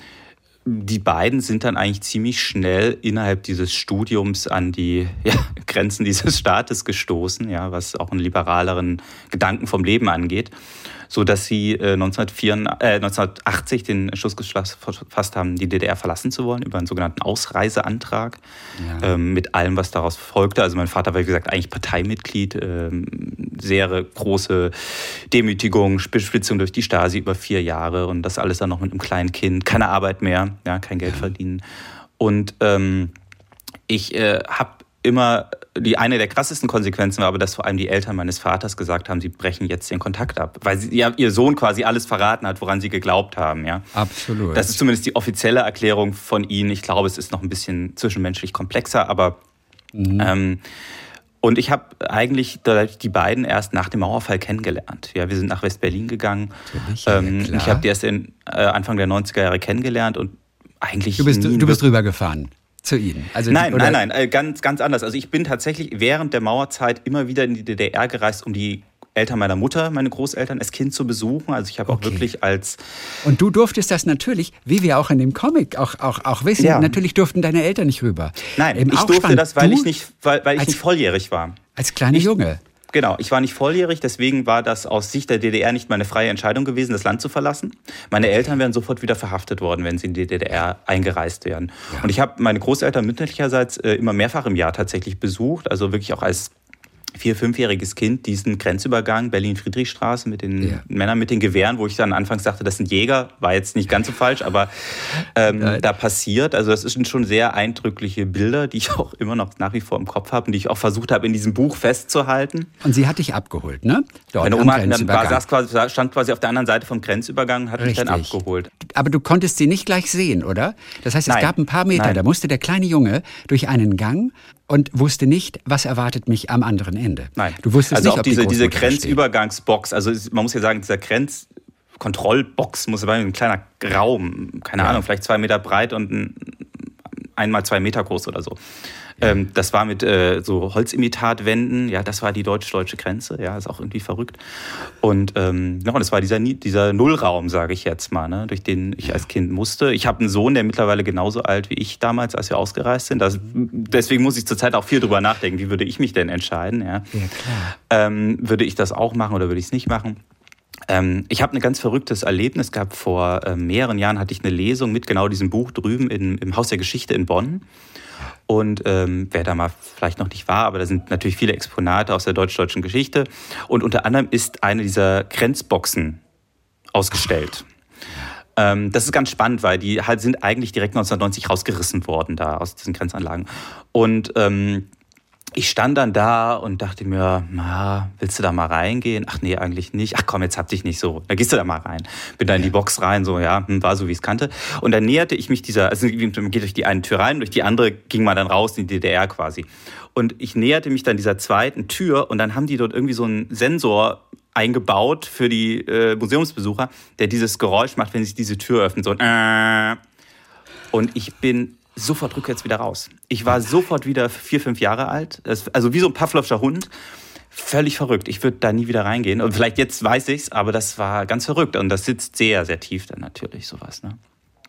die beiden sind dann eigentlich ziemlich schnell innerhalb dieses Studiums an die ja, Grenzen dieses Staates gestoßen, ja, was auch einen liberaleren Gedanken vom Leben angeht, so dass sie äh, 1984, äh, 1980 den Entschluss gefasst haben, die DDR verlassen zu wollen über einen sogenannten Ausreiseantrag Ja. ähm, mit allem, was daraus folgte. Also mein Vater war wie gesagt eigentlich Parteimitglied, ähm, sehr große Demütigung, Bespitzung durch die Stasi über vier Jahre und das alles dann noch mit einem kleinen Kind, keine Arbeit mehr, ja, kein Geld verdienen. Und ähm, ich äh, habe immer, die eine der krassesten Konsequenzen war aber, dass vor allem die Eltern meines Vaters gesagt haben, sie brechen jetzt den Kontakt ab, weil sie, ja, ihr Sohn quasi alles verraten hat, woran sie geglaubt haben. Ja. Absolut. Das ist zumindest die offizielle Erklärung von ihnen. Ich glaube, es ist noch ein bisschen zwischenmenschlich komplexer, aber ähm, und ich habe eigentlich die beiden erst nach dem Mauerfall kennengelernt. Ja, wir sind nach West-Berlin gegangen. Ja, ähm, klar. ich habe die erst in, äh, Anfang der 90er Jahre kennengelernt und eigentlich du bist, nie du bist rübergefahren zu ihnen. Also Nein, oder- nein, nein, äh, ganz, ganz anders. Also ich bin tatsächlich während der Mauerzeit immer wieder in die DDR gereist, um die Eltern meiner Mutter, meine Großeltern, als Kind zu besuchen. Also ich habe auch Okay. wirklich als Und du durftest das natürlich, wie wir auch in dem Comic auch, auch, auch wissen, Ja. natürlich durften deine Eltern nicht rüber. Nein, Eben ich auch durfte spannend. das, weil du ich nicht, weil, weil ich nicht volljährig war. Als kleiner Junge. Genau, ich war nicht volljährig, deswegen war das aus Sicht der DDR nicht meine freie Entscheidung gewesen, das Land zu verlassen. Meine Eltern wären sofort wieder verhaftet worden, wenn sie in die DDR eingereist wären. Und ich habe meine Großeltern mütterlicherseits äh, immer mehrfach im Jahr tatsächlich besucht, also wirklich auch als vier-, fünfjähriges Kind diesen Grenzübergang Berlin-Friedrichstraße mit den Ja. Männern mit den Gewehren, wo ich dann anfangs dachte, das sind Jäger, war jetzt nicht ganz so falsch, aber ähm, da passiert. Also das sind schon sehr eindrückliche Bilder, die ich auch immer noch nach wie vor im Kopf habe und die ich auch versucht habe, in diesem Buch festzuhalten. Und sie hat dich abgeholt, ne? Dort Meine Oma dann, war, saß quasi, stand quasi auf der anderen Seite vom Grenzübergang und hat mich dann Richtig. abgeholt. Aber du konntest sie nicht gleich sehen, oder? Das heißt, es Nein. gab ein paar Meter, Nein. da musste der kleine Junge durch einen Gang und wusste nicht, was erwartet mich am anderen Ende. Nein. Du wusstest also nicht, auch ob diese, die diese. Grenzübergangsbox, also man muss ja sagen, dieser Grenzkontrollbox muss war ein kleiner Raum, keine Ja. Ahnung, vielleicht zwei Meter breit und ein, einmal zwei Meter groß oder so. Ähm, das war mit äh, so Holzimitatwänden, ja, das war die deutsch-deutsche Grenze, ja, ist auch irgendwie verrückt. Und ähm, ja, und das war dieser, dieser Nullraum, sage ich jetzt mal, ne, durch den ich als Kind musste. Ich habe einen Sohn, der mittlerweile genauso alt wie ich damals, als wir ausgereist sind. Das, deswegen muss ich zurzeit auch viel drüber nachdenken, wie würde ich mich denn entscheiden, ja. Ja, klar. Ähm, würde ich das auch machen oder würde ich es nicht machen? Ähm, ich habe ein ganz verrücktes Erlebnis gehabt. Vor äh, mehreren Jahren hatte ich eine Lesung mit genau diesem Buch drüben in, im Haus der Geschichte in Bonn. Und ähm, wer da mal vielleicht noch nicht war, aber da sind natürlich viele Exponate aus der deutsch-deutschen Geschichte. Und unter anderem ist eine dieser Grenzboxen ausgestellt. Ähm, das ist ganz spannend, weil die halt sind eigentlich direkt 1990 rausgerissen worden da aus diesen Grenzanlagen. Und ähm, ich stand dann da und dachte mir, na, willst du da mal reingehen? Ach nee, eigentlich nicht. Ach komm, jetzt hab dich nicht so. Da gehst du da mal rein. Bin da in die Box rein, so ja, hm, war so wie ich es kannte. Und dann näherte ich mich dieser, also man geht durch die eine Tür rein, durch die andere ging man dann raus in die DDR quasi. Und ich näherte mich dann dieser zweiten Tür und dann haben die dort irgendwie so einen Sensor eingebaut für die äh, Museumsbesucher, der dieses Geräusch macht, wenn sich diese Tür öffnet. So ein äh. Und ich bin sofort rückwärts wieder raus. Ich war sofort wieder vier, fünf Jahre alt. Also wie so ein Pavlovscher Hund. Völlig verrückt. Ich würde da nie wieder reingehen. Und vielleicht jetzt weiß ich's, aber das war ganz verrückt. Und das sitzt sehr, sehr tief dann natürlich, sowas. Ne?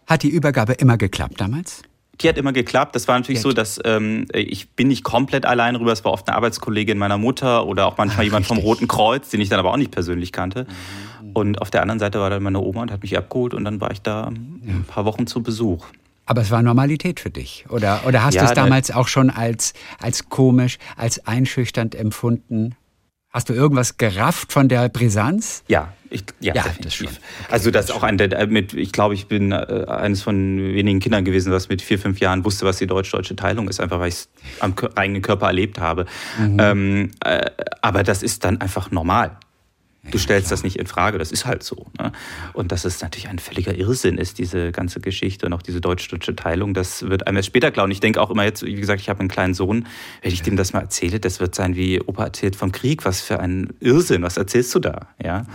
Hat die Übergabe immer geklappt damals? Die hat immer geklappt. Das war natürlich Jetzt. so, dass ähm, ich bin nicht komplett allein rüber. Es war oft eine Arbeitskollegin meiner Mutter oder auch manchmal Ach, jemand richtig. vom Roten Kreuz, den ich dann aber auch nicht persönlich kannte. Mhm. Und auf der anderen Seite war dann meine Oma und hat mich abgeholt und dann war ich da ein paar Wochen zu Besuch. Aber es war Normalität für dich, oder? Oder hast ja, du es damals auch schon als, als komisch, als einschüchternd empfunden? Hast du irgendwas gerafft von der Brisanz? Ja, ich, ja, ja das schon. Okay, also das ist auch ein der mit, ich glaube, ich bin äh, eines von wenigen Kindern gewesen, was mit vier, fünf Jahren wusste, was die deutsch-deutsche Teilung ist, einfach weil ich es am eigenen Körper erlebt habe. Mhm. Ähm, äh, aber das ist dann einfach normal. Du stellst das nicht in Frage, das ist halt so. Ne? Und dass es natürlich ein völliger Irrsinn ist, diese ganze Geschichte und auch diese deutsch-deutsche Teilung, das wird einem erst später klar. Und ich denke auch immer jetzt, wie gesagt, ich habe einen kleinen Sohn, wenn ich dem das mal erzähle, das wird sein wie Opa erzählt vom Krieg, was für ein Irrsinn, was erzählst du da? Ja.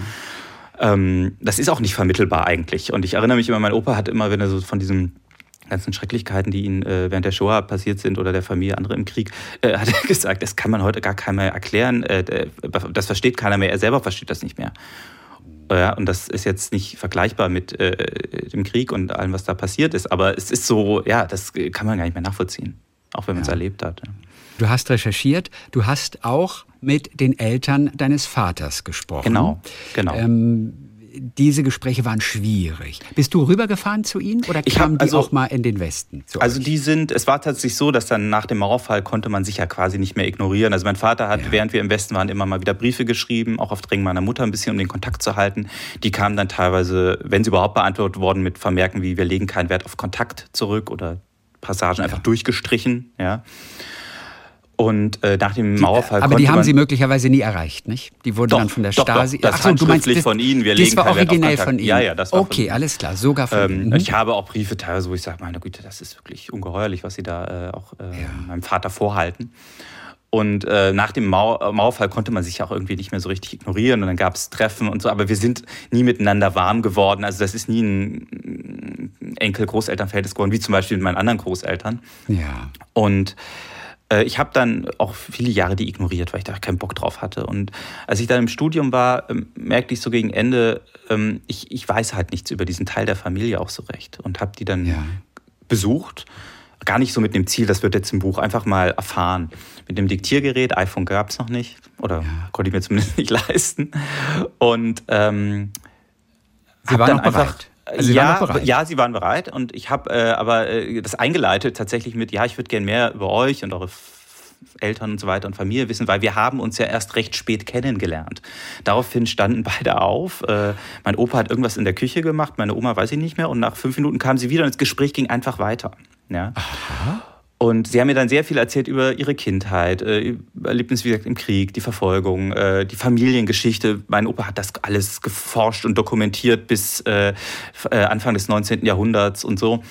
Mhm. Das ist auch nicht vermittelbar eigentlich. Und ich erinnere mich immer, mein Opa hat immer, wenn er so von diesem ganzen Schrecklichkeiten, die ihnen äh, während der Shoah passiert sind oder der Familie andere im Krieg, äh, hat er gesagt, das kann man heute gar keinem mehr erklären, äh, das versteht keiner mehr, er selber versteht das nicht mehr. Ja, und das ist jetzt nicht vergleichbar mit äh, dem Krieg und allem, was da passiert ist, aber es ist so, ja, das kann man gar nicht mehr nachvollziehen, auch wenn man es ja. erlebt hat. Ja. Du hast recherchiert, du hast auch mit den Eltern deines Vaters gesprochen. Genau, genau. Ähm, diese Gespräche waren schwierig. Bist du rübergefahren zu ihnen oder kamen hab, also, die auch mal in den Westen? also euch? die sind, es war tatsächlich so, dass dann nach dem Mauerfall konnte man sich ja quasi nicht mehr ignorieren. Also mein Vater hat, ja. während wir im Westen waren, immer mal wieder Briefe geschrieben, auch auf Drängen meiner Mutter ein bisschen, um den Kontakt zu halten. Die kamen dann teilweise, wenn sie überhaupt beantwortet worden, mit Vermerken wie wir legen keinen Wert auf Kontakt zurück oder Passagen ja. einfach durchgestrichen. Ja. Und äh, nach dem Mauerfall. Die, aber die haben Sie möglicherweise nie erreicht, nicht? Die wurden doch, dann von der doch, Stasi. Doch, das so, du meinst das, von Ihnen. Wir das war originell von Ihnen. Ja, ja, das war Okay, alles klar, sogar von ähm, Ihnen. Mhm. Ich habe auch Briefe teilweise, wo ich sage, meine Güte, das ist wirklich ungeheuerlich, was Sie da äh, auch äh, ja. meinem Vater vorhalten. Und äh, nach dem Mauer, äh, Mauerfall konnte man sich auch irgendwie nicht mehr so richtig ignorieren und dann gab es Treffen und so, aber wir sind nie miteinander warm geworden. Also das ist nie ein Enkel-Großelternverhältnis geworden, wie zum Beispiel mit meinen anderen Großeltern. Ja. Und ich habe dann auch viele Jahre die ignoriert, weil ich da keinen Bock drauf hatte. Und als ich dann im Studium war, ähm, merkte ich so gegen Ende, ähm, ich, ich weiß halt nichts über diesen Teil der Familie auch so recht. Und habe die dann ja. besucht. Gar nicht so mit dem Ziel, das wird jetzt im Buch, einfach mal erfahren. Mit dem Diktiergerät, iPhone gab es noch nicht. Oder ja. konnte ich mir zumindest nicht leisten. Und ähm, Sie waren dann einfach, bereit. Also sie ja, ja, sie waren bereit und ich habe äh, aber äh, das eingeleitet tatsächlich mit, ja, ich würde gerne mehr über euch und eure Eltern und so weiter und Familie wissen, weil wir haben uns ja erst recht spät kennengelernt. Daraufhin standen beide auf. Äh, mein Opa hat irgendwas in der Küche gemacht, meine Oma weiß ich nicht mehr und nach fünf Minuten kam sie wieder und das Gespräch ging einfach weiter. Ja. Aha. Und sie haben mir dann sehr viel erzählt über ihre Kindheit, äh, Erlebnisse wie gesagt im Krieg, die Verfolgung, äh, die Familiengeschichte. Mein Opa hat das alles geforscht und dokumentiert bis äh, äh Anfang des 19. Jahrhunderts und so.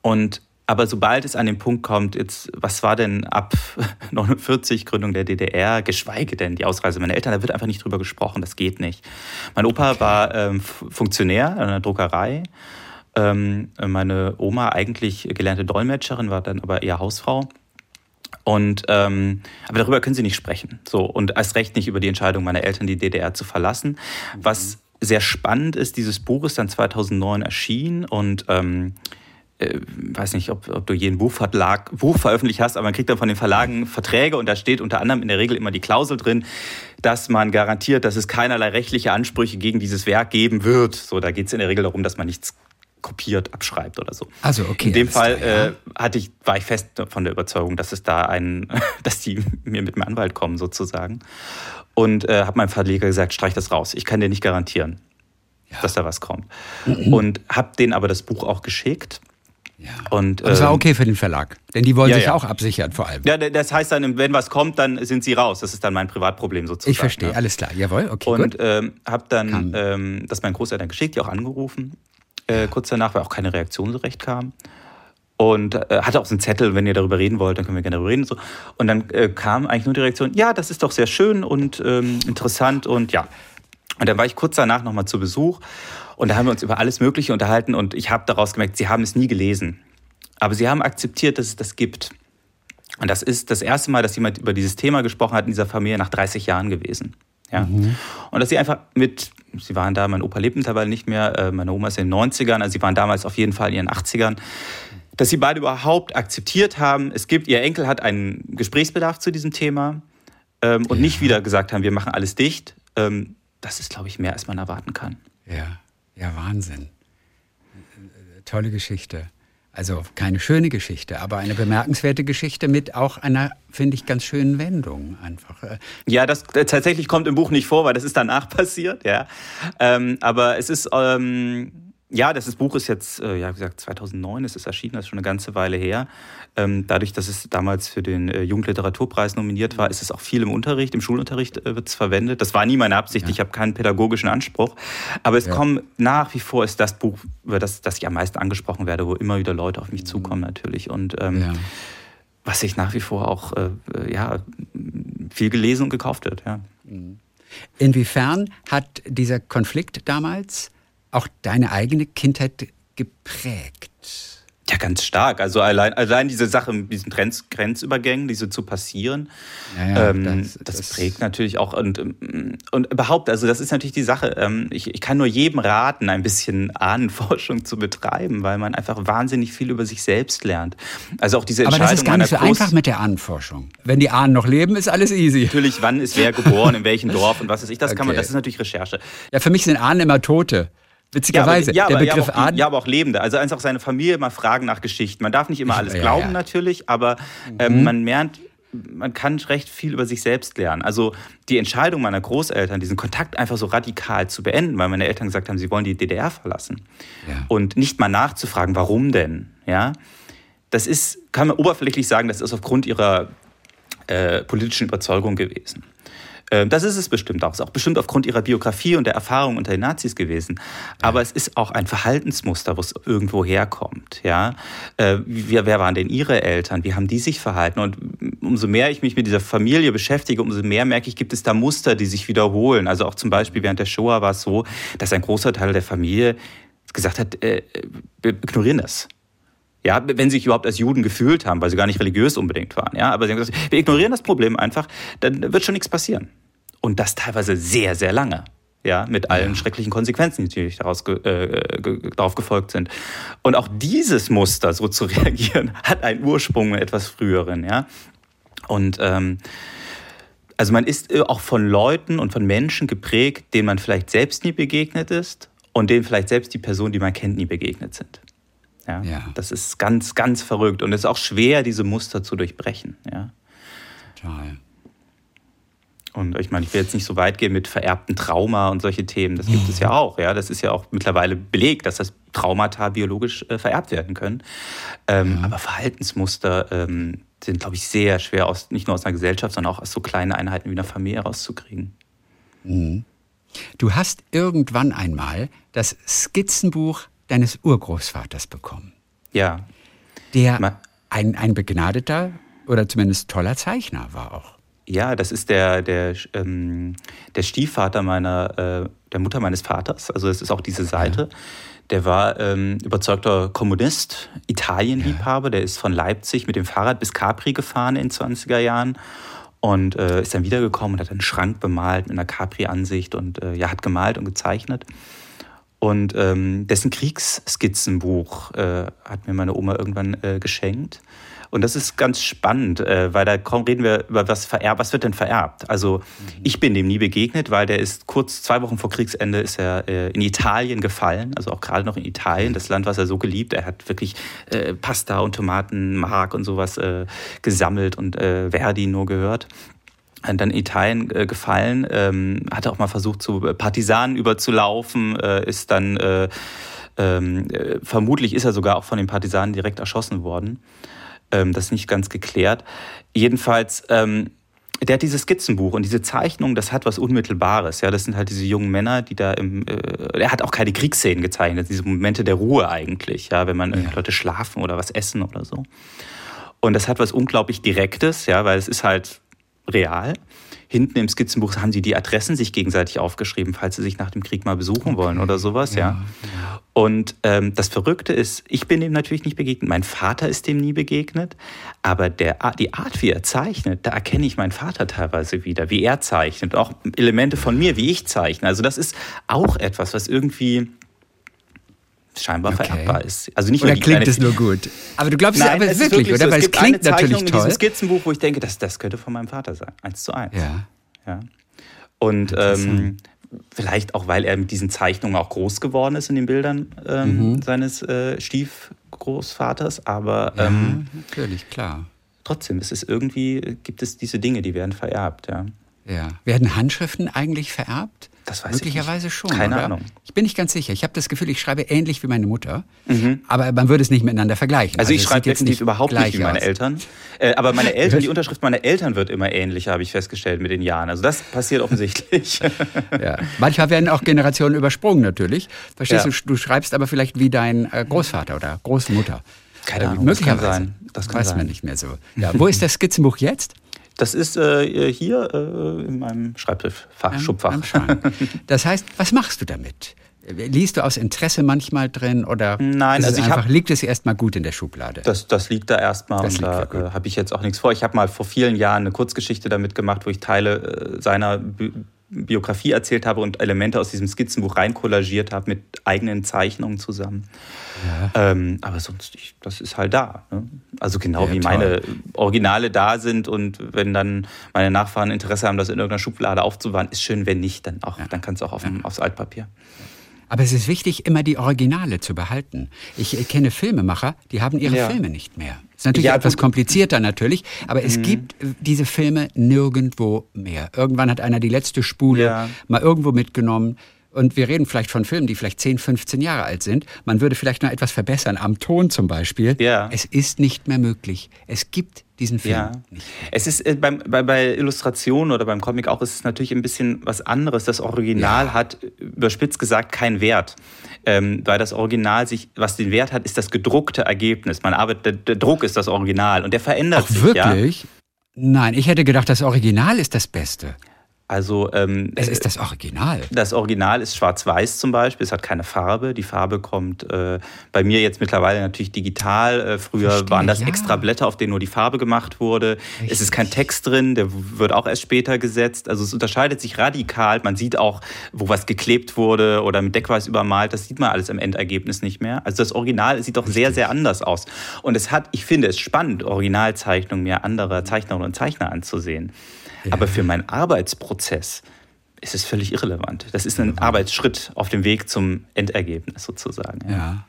Und aber sobald es an den Punkt kommt, jetzt, was war denn ab 49 Gründung der DDR, geschweige denn die Ausreise meiner Eltern, da wird einfach nicht drüber gesprochen, das geht nicht. Mein Opa okay. war ähm, Funktionär in einer Druckerei ähm, meine Oma eigentlich gelernte Dolmetscherin, war dann aber eher Hausfrau. Und ähm, aber darüber können sie nicht sprechen. So und erst recht nicht über die Entscheidung meiner Eltern, die DDR zu verlassen. Was sehr spannend ist, dieses Buch ist dann 2009 erschienen und ähm, äh, weiß nicht, ob, ob du jeden Buchverlag, Buch veröffentlicht hast, aber man kriegt dann von den Verlagen Verträge und da steht unter anderem in der Regel immer die Klausel drin, dass man garantiert, dass es keinerlei rechtliche Ansprüche gegen dieses Werk geben wird. So, da geht es in der Regel darum, dass man nichts kopiert abschreibt oder so. Also okay. In dem Fall klar, ja. äh, hatte ich, war ich fest von der Überzeugung, dass es da einen, dass die mir mit dem Anwalt kommen sozusagen. Und äh, habe meinem Verleger gesagt, streich das raus. Ich kann dir nicht garantieren. ja. dass da was kommt. Mhm. Und habe denen aber das Buch auch geschickt. Ja. Und, das war ähm, okay für den Verlag, denn die wollen ja, sich ja. auch absichern vor allem. Ja, das heißt dann, wenn was kommt, dann sind sie raus. Das ist dann mein Privatproblem sozusagen. Ich verstehe, ne? alles klar, jawohl, okay. Und ähm, habe dann ähm, das meinen Großeltern geschickt, die auch angerufen, äh, kurz danach, weil auch keine Reaktion so recht kam. Und äh, hatte auch so einen Zettel, wenn ihr darüber reden wollt, dann können wir gerne darüber reden. Und, so. und dann äh, kam eigentlich nur die Reaktion, ja, das ist doch sehr schön und ähm, interessant und ja. Und dann war ich kurz danach nochmal zu Besuch und da haben wir uns über alles Mögliche unterhalten und ich habe daraus gemerkt, sie haben es nie gelesen. Aber sie haben akzeptiert, dass es das gibt. Und das ist das erste Mal, dass jemand über dieses Thema gesprochen hat in dieser Familie nach 30 Jahren gewesen. Ja. Mhm. Und dass sie einfach mit, sie waren da, mein Opa lebt mittlerweile nicht mehr, äh, meine Oma ist in den 90ern, also sie waren damals auf jeden Fall in ihren 80ern, dass sie beide überhaupt akzeptiert haben, es gibt, ihr Enkel hat einen Gesprächsbedarf zu diesem Thema ähm, und ja. nicht wieder gesagt haben, wir machen alles dicht. Ähm, das ist, glaube ich, mehr, als man erwarten kann. Ja. Ja, Wahnsinn. Tolle Geschichte. Also keine schöne Geschichte, aber eine bemerkenswerte Geschichte mit auch einer, finde ich, ganz schönen Wendung einfach. Ja, das äh, tatsächlich kommt im Buch nicht vor, weil das ist danach passiert, ja. Ähm, aber es ist, ähm, ja, das Buch ist jetzt, äh, ja, wie gesagt, 2009 ist es erschienen, das ist schon eine ganze Weile her. Ähm, dadurch, dass es damals für den äh, Jugendliteraturpreis nominiert war, ist es auch viel im Unterricht, im Schulunterricht äh, wird es verwendet. Das war nie meine Absicht, ja. ich habe keinen pädagogischen Anspruch. Aber es ja. kommen nach wie vor ist das Buch, über das, das ich am meisten angesprochen werde, wo immer wieder Leute auf mich zukommen natürlich. Und ähm, ja. was ich nach wie vor auch äh, ja, viel gelesen und gekauft wird. Ja. Inwiefern hat dieser Konflikt damals auch deine eigene Kindheit geprägt? Ja, ganz stark. Also allein, allein diese Sache mit diesen Grenz, Grenzübergängen, diese zu passieren, ja, ja, ähm, das, das, das, prägt natürlich auch und, und überhaupt, also das ist natürlich die Sache. Ähm, ich, ich kann nur jedem raten, ein bisschen Ahnenforschung zu betreiben, weil man einfach wahnsinnig viel über sich selbst lernt. Also auch diese Entscheidung. Aber das ist gar nicht so einfach mit der Ahnenforschung. Wenn die Ahnen noch leben, ist alles easy. Natürlich, wann ist wer geboren, in welchem Dorf und was weiß ich, das okay. kann man, das ist natürlich Recherche. Ja, für mich sind Ahnen immer Tote. Witzigerweise, ja, aber, der Begriff ja, auch, ja, aber auch Lebende. Also einfach seine Familie mal fragen nach Geschichten. Man darf nicht immer alles ja, glauben ja. natürlich, aber ähm, mhm. man lernt, man kann recht viel über sich selbst lernen. Also die Entscheidung meiner Großeltern, diesen Kontakt einfach so radikal zu beenden, weil meine Eltern gesagt haben, sie wollen die DDR verlassen und nicht mal nachzufragen, warum denn, ja, das ist, kann man oberflächlich sagen, das ist aufgrund ihrer äh, politischen Überzeugung gewesen. Ähm, das ist es bestimmt auch. Es ist auch bestimmt aufgrund ihrer Biografie und der Erfahrung unter den Nazis gewesen. Aber ja. es ist auch ein Verhaltensmuster, wo es irgendwo herkommt. Ja? Äh, wer, wer waren denn ihre Eltern? Wie haben die sich verhalten? Und umso mehr ich mich mit dieser Familie beschäftige, umso mehr merke ich, gibt es da Muster, die sich wiederholen. Also auch zum Beispiel während der Shoah war es so, dass ein großer Teil der Familie gesagt hat, äh, wir ignorieren das. Ja, wenn sie sich überhaupt als Juden gefühlt haben, weil sie gar nicht religiös unbedingt waren. Ja, aber sie haben gesagt, wir ignorieren das Problem einfach, dann wird schon nichts passieren. Und das teilweise sehr, sehr lange. Ja, mit allen ja. schrecklichen Konsequenzen, die natürlich daraus äh, darauf gefolgt sind. Und auch dieses Muster, so zu reagieren, hat einen Ursprung etwas früheren, ja. Und ähm, also man ist äh, auch von Leuten und von Menschen geprägt, denen man vielleicht selbst nie begegnet ist und denen vielleicht selbst die Personen, die man kennt, nie begegnet sind. Ja, ja. Das ist ganz, ganz verrückt und es ist auch schwer, diese Muster zu durchbrechen. Ja. Total. Und ich meine, ich will jetzt nicht so weit gehen mit vererbten Trauma und solche Themen. Das gibt es ja auch. Ja, das ist ja auch mittlerweile belegt, dass das Traumata biologisch äh, vererbt werden können. Ähm, ja. Aber Verhaltensmuster ähm, sind, glaube ich, sehr schwer aus, nicht nur aus einer Gesellschaft, sondern auch aus so kleinen Einheiten wie einer Familie rauszukriegen. Mhm. Du hast irgendwann einmal das Skizzenbuch deines Urgroßvaters bekommen. Ja. Der ein, ein begnadeter oder zumindest toller Zeichner war auch. Ja, das ist der, der, ähm, der Stiefvater meiner, äh, der Mutter meines Vaters. Also es ist auch diese Seite. Ja. Der war ähm, überzeugter Kommunist, Italienliebhaber. Ja. Der ist von Leipzig mit dem Fahrrad bis Capri gefahren in den 20er Jahren und äh, ist dann wiedergekommen und hat einen Schrank bemalt mit einer Capri-Ansicht und äh, ja, hat gemalt und gezeichnet. Und ähm, dessen Kriegsskizzenbuch äh, hat mir meine Oma irgendwann äh, geschenkt. Und das ist ganz spannend, äh, weil da kaum reden wir über was vererbt. Was wird denn vererbt? Also mhm. ich bin dem nie begegnet, weil der ist kurz zwei Wochen vor Kriegsende ist er äh, in Italien gefallen, also auch gerade noch in Italien, das Land, was er so geliebt. Er hat wirklich äh, Pasta und Tomaten, Mark und sowas äh, gesammelt und äh, Verdi nur gehört. dann in Italien äh, gefallen, ähm, hatte auch mal versucht, zu Partisanen überzulaufen, äh, ist dann äh, ähm, äh, vermutlich ist er sogar auch von den Partisanen direkt erschossen worden. Ähm, das ist nicht ganz geklärt. Jedenfalls, ähm, der hat dieses Skizzenbuch und diese Zeichnung, das hat was Unmittelbares. Ja, das sind halt diese jungen Männer, die da im. Äh, er hat auch keine Kriegsszenen gezeichnet, diese Momente der Ruhe eigentlich, ja, wenn man ja. Leute schlafen oder was essen oder so. Und das hat was unglaublich Direktes, ja, weil es ist halt real. Hinten im Skizzenbuch haben sie die Adressen sich gegenseitig aufgeschrieben, falls sie sich nach dem Krieg mal besuchen wollen oder sowas, ja. ja. Und ähm, das Verrückte ist, ich bin dem natürlich nicht begegnet, mein Vater ist dem nie begegnet, aber der, die Art, wie er zeichnet, da erkenne ich meinen Vater teilweise wieder, wie er zeichnet, auch Elemente von mir, wie ich zeichne. Also das ist auch etwas, was irgendwie scheinbar okay. vererbbar ist. Also nicht oder klingt es nur gut? Aber du glaubst Nein, es aber wirklich, wirklich, oder? So. Weil es, es klingt natürlich toll. in diesem Skizzenbuch, wo ich denke, das, das könnte von meinem Vater sein. Eins zu eins. Ja. ja. Und ähm, vielleicht auch, weil er mit diesen Zeichnungen auch groß geworden ist in den Bildern ähm, mhm. seines äh, Stiefgroßvaters. Aber ja, ähm, natürlich, klar. Trotzdem, es ist irgendwie, gibt es diese Dinge, die werden vererbt, ja. Ja. Werden Handschriften eigentlich vererbt? Das weiß Möglicherweise ich schon. Keine oder? Ahnung. Ich bin nicht ganz sicher. Ich habe das Gefühl, ich schreibe ähnlich wie meine Mutter, mhm. aber man würde es nicht miteinander vergleichen. Also, also ich schreibe definitiv überhaupt nicht wie meine aus. Eltern. Äh, aber meine Eltern, die Unterschrift meiner Eltern wird immer ähnlicher, habe ich festgestellt mit den Jahren. Also das passiert offensichtlich. ja. Manchmal werden auch Generationen übersprungen natürlich. Verstehst ja. du? Du schreibst aber vielleicht wie dein äh, Großvater oder Großmutter. Keine Ahnung. Äh, möglicherweise. Das kann sein. Das kann weiß sein. man nicht mehr so. Ja. Wo ist das Skizzenbuch jetzt? Das ist äh, hier äh, in meinem Schreibtischfach, Schubfach. Das heißt, was machst du damit? Liest du aus Interesse manchmal drin oder Nein, also einfach, hab, liegt es erstmal gut in der Schublade? Das, das liegt da erstmal und da äh, habe ich jetzt auch nichts vor. Ich habe mal vor vielen Jahren eine Kurzgeschichte damit gemacht, wo ich Teile äh, seiner Bi Biografie erzählt habe und Elemente aus diesem Skizzenbuch reinkollagiert habe mit eigenen Zeichnungen zusammen. Ja. Ähm, aber sonst, ich, das ist halt da. Ne? Also genau ja, wie toll. meine Originale da sind und wenn dann meine Nachfahren Interesse haben, das in irgendeiner Schublade aufzubewahren, ist schön, wenn nicht, dann auch, ja. dann kann es auch auf dem, aufs Altpapier. Aber es ist wichtig, immer die Originale zu behalten. Ich, kenne Filmemacher, die haben ihre ja. Filme nicht mehr. Ist natürlich ja, etwas komplizierter natürlich, aber es mhm. gibt diese Filme nirgendwo mehr. Irgendwann hat einer die letzte Spule ja. mal irgendwo mitgenommen. Und wir reden vielleicht von Filmen, die vielleicht 10, 15 Jahre alt sind. Man würde vielleicht noch etwas verbessern, am Ton zum Beispiel. Ja. Es ist nicht mehr möglich. Es gibt diesen Film ja. nicht. Es ist äh, beim, bei, bei Illustrationen oder beim Comic auch, ist es natürlich ein bisschen was anderes. Das Original ja. hat, überspitzt gesagt, keinen Wert. Ähm, weil das Original sich, was den Wert hat, ist das gedruckte Ergebnis. Man arbeitet, der, der Druck ist das Original und der verändert Ach, sich. Wirklich? Ja? Nein, ich hätte gedacht, das Original ist das Beste. Also ähm, es ist das Original. Das Original ist schwarz-weiß zum Beispiel. Es hat keine Farbe. Die Farbe kommt äh, bei mir jetzt mittlerweile natürlich digital. Äh, früher Verstehe, waren das ja. extra Blätter, auf denen nur die Farbe gemacht wurde. Richtig. Es ist kein Text drin. Der wird auch erst später gesetzt. Also es unterscheidet sich radikal. Man sieht auch, wo was geklebt wurde oder mit Deckweiß übermalt. Das sieht man alles im Endergebnis nicht mehr. Also das Original sieht doch sehr sehr anders aus. Und es hat, ich finde es spannend, Originalzeichnungen mir anderer Zeichnerinnen und Zeichner anzusehen. Aber für meinen Arbeitsprozess ist es völlig irrelevant. Das ist ein Arbeitsschritt auf dem Weg zum Endergebnis sozusagen. Ja. ja.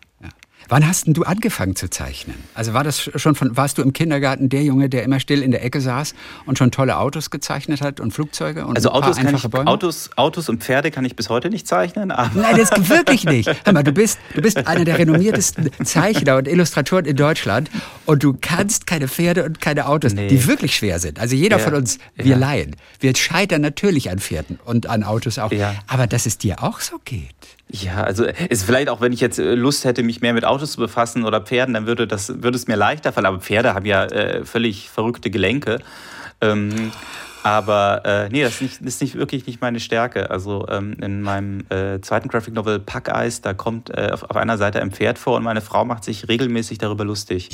Wann hast denn du angefangen zu zeichnen? Also war das schon von, warst du im Kindergarten der Junge, der immer still in der Ecke saß und schon tolle Autos gezeichnet hat und Flugzeuge und also Autos kann ich, Bäume? Autos, Autos und Pferde kann ich bis heute nicht zeichnen. Nein, das wirklich nicht. Hör mal, du bist, du bist einer der renommiertesten Zeichner und Illustratoren in Deutschland und du kannst keine Pferde und keine Autos, nee. die wirklich schwer sind. Also jeder ja. von uns, wir ja. Laien, wir scheitern natürlich an Pferden und an Autos auch. Ja. Aber dass es dir auch so geht. Ja, also ist vielleicht auch, wenn ich jetzt äh, Lust hätte, mich mehr mit Autos zu befassen oder Pferden, dann würde das würde es mir leichter fallen. Aber Pferde haben ja äh, völlig verrückte Gelenke. Ähm, aber äh, nee, das ist, nicht, ist nicht wirklich nicht meine Stärke. Also ähm, in meinem äh, zweiten Graphic Novel Packeis, da kommt äh, auf, auf einer Seite ein Pferd vor und meine Frau macht sich regelmäßig darüber lustig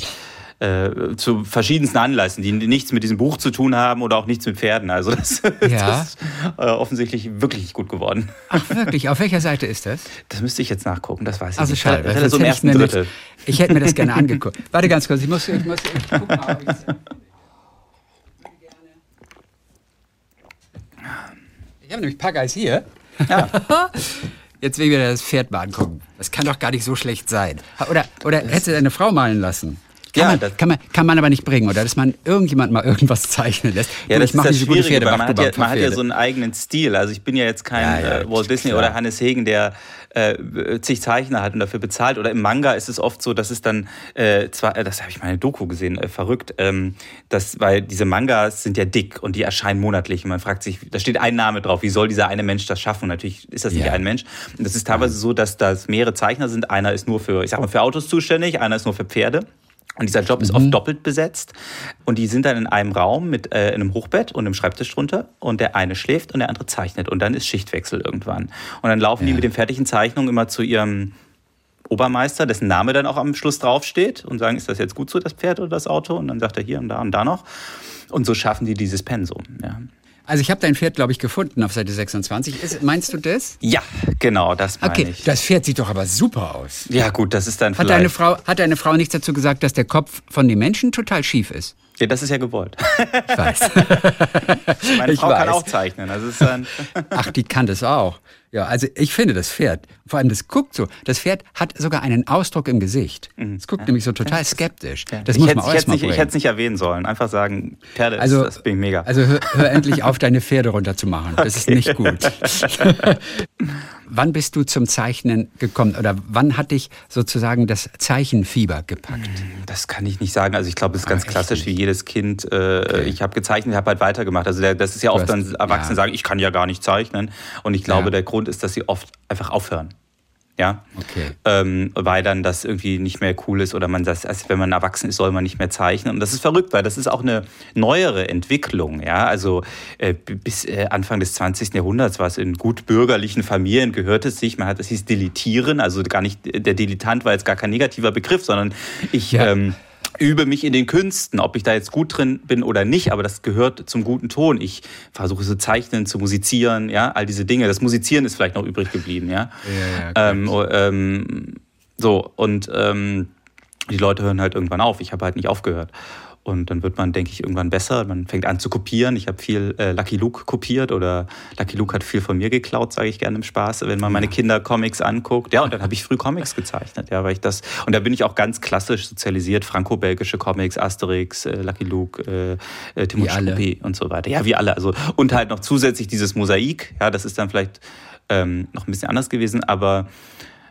äh, zu verschiedensten Anlässen, die nichts mit diesem Buch zu tun haben oder auch nichts mit Pferden. Also das, ja. das ist äh, offensichtlich wirklich gut geworden. Ach wirklich? Auf welcher Seite ist das? Das müsste ich jetzt nachgucken, das weiß ich also nicht. Schade, das ist so im ersten Drittel. Ich hätte mir das gerne angeguckt. Warte ganz kurz, ich muss, ich muss ich gucken, ob ich Ich habe nämlich Packeis hier. Ja. Jetzt will ich mir das Pferd mal angucken. Das kann doch gar nicht so schlecht sein. Oder, oder hättest du deine Frau malen lassen? Kann, Ja, man, das- kann, man, kann man aber nicht bringen, oder? Dass man irgendjemand mal irgendwas zeichnen lässt. Ja, Du, das ich mach ist das diese gute Pferde, man hat, ja, man hat ja so einen eigenen Stil. Also ich bin ja jetzt kein Ja, ja, äh, Walt Disney klar. oder Hannes Hegen, der äh, zig Zeichner hat und dafür bezahlt. Oder im Manga ist es oft so, dass es dann, äh, zwar, äh, das habe ich mal in Doku gesehen, äh, verrückt, ähm, dass, weil diese Mangas sind ja dick und die erscheinen monatlich und man fragt sich, da steht ein Name drauf, wie soll dieser eine Mensch das schaffen? Und natürlich ist das nicht ein Mensch. Und das ist teilweise so, dass das mehrere Zeichner sind. Einer ist nur für, ich sag mal, für Autos zuständig, einer ist nur für Pferde. Und dieser Job ist oft doppelt besetzt. Und die sind dann in einem Raum mit äh, einem Hochbett und einem Schreibtisch drunter. Und der eine schläft und der andere zeichnet. Und dann ist Schichtwechsel irgendwann. Und dann laufen die mit den fertigen Zeichnungen immer zu ihrem Obermeister, dessen Name dann auch am Schluss draufsteht und sagen, ist das jetzt gut so, das Pferd oder das Auto? Und dann sagt er hier und da und da noch. Und so schaffen die dieses Pensum. Ja, Also ich habe dein Pferd, glaube ich, gefunden auf Seite 26. Ist, meinst du das? ja genau, das meine Okay, ich. das Pferd sieht doch aber super aus. ja gut, das ist dann Hat vielleicht... deine, Frau, hat deine Frau nichts dazu gesagt, dass der Kopf von dem Menschen total schief ist? ja, das ist ja gewollt. Ich weiß. Meine Ich Frau kann weiß. auch zeichnen. Also es ist dann... Ach, die kann das auch. Ja, also ich finde das Pferd, vor allem das guckt so, das Pferd hat sogar einen Ausdruck im Gesicht. Es guckt nämlich so total skeptisch. Das ich muss hätte man ich hätte nicht, ich hätte es nicht erwähnen sollen. Einfach sagen, Pferde, ist, Also, das bin ich mega. also hör, hör endlich auf, deine Pferde runterzumachen. Das ist nicht gut. wann bist du zum Zeichnen gekommen oder wann hat dich sozusagen das Zeichenfieber gepackt? Das kann ich nicht sagen. Also ich glaube, es ist ganz Ah, echt klassisch, wie jedes Kind. Äh, Ich habe gezeichnet, habe halt weitergemacht. Also der, das ist ja oft hast- dann Erwachsene ja. sagen, ich kann ja gar nicht zeichnen. Und ich glaube, Ja. der Grund ist, dass sie oft einfach aufhören. Ja. Okay. Ähm, weil dann das irgendwie nicht mehr cool ist oder man das, also wenn man erwachsen ist, soll man nicht mehr zeichnen. Und das ist verrückt, weil das ist auch eine neuere Entwicklung. Ja, also äh, bis äh, Anfang des 20. Jahrhunderts war es in gut bürgerlichen Familien gehört es sich. Man hat, es hieß Dilitieren, also gar nicht, der Dilettant war jetzt gar kein negativer Begriff, sondern ich Ja. ähm, übe mich in den Künsten, ob ich da jetzt gut drin bin oder nicht, aber das gehört zum guten Ton. Ich versuche zu zeichnen, zu musizieren, ja, all diese Dinge. Das Musizieren ist vielleicht noch übrig geblieben, ja. Ja, ja, ähm, oh, ähm, so, und ähm, die Leute hören halt irgendwann auf. Ich habe halt nicht aufgehört. Und dann wird man, denke ich, irgendwann besser. Man fängt an zu kopieren. Ich habe viel äh, Lucky Luke kopiert oder Lucky Luke hat viel von mir geklaut, sage ich gerne im Spaß, wenn man meine Kinder Comics anguckt. Ja, und dann habe ich früh Comics gezeichnet, ja, weil ich das und da bin ich auch ganz klassisch sozialisiert, franco-belgische Comics, Asterix, äh, Lucky Luke, äh, äh, Timon. Struppi und so weiter. Ja, wie alle. Also und halt noch zusätzlich dieses Mosaik. Ja, das ist dann vielleicht ähm, noch ein bisschen anders gewesen, aber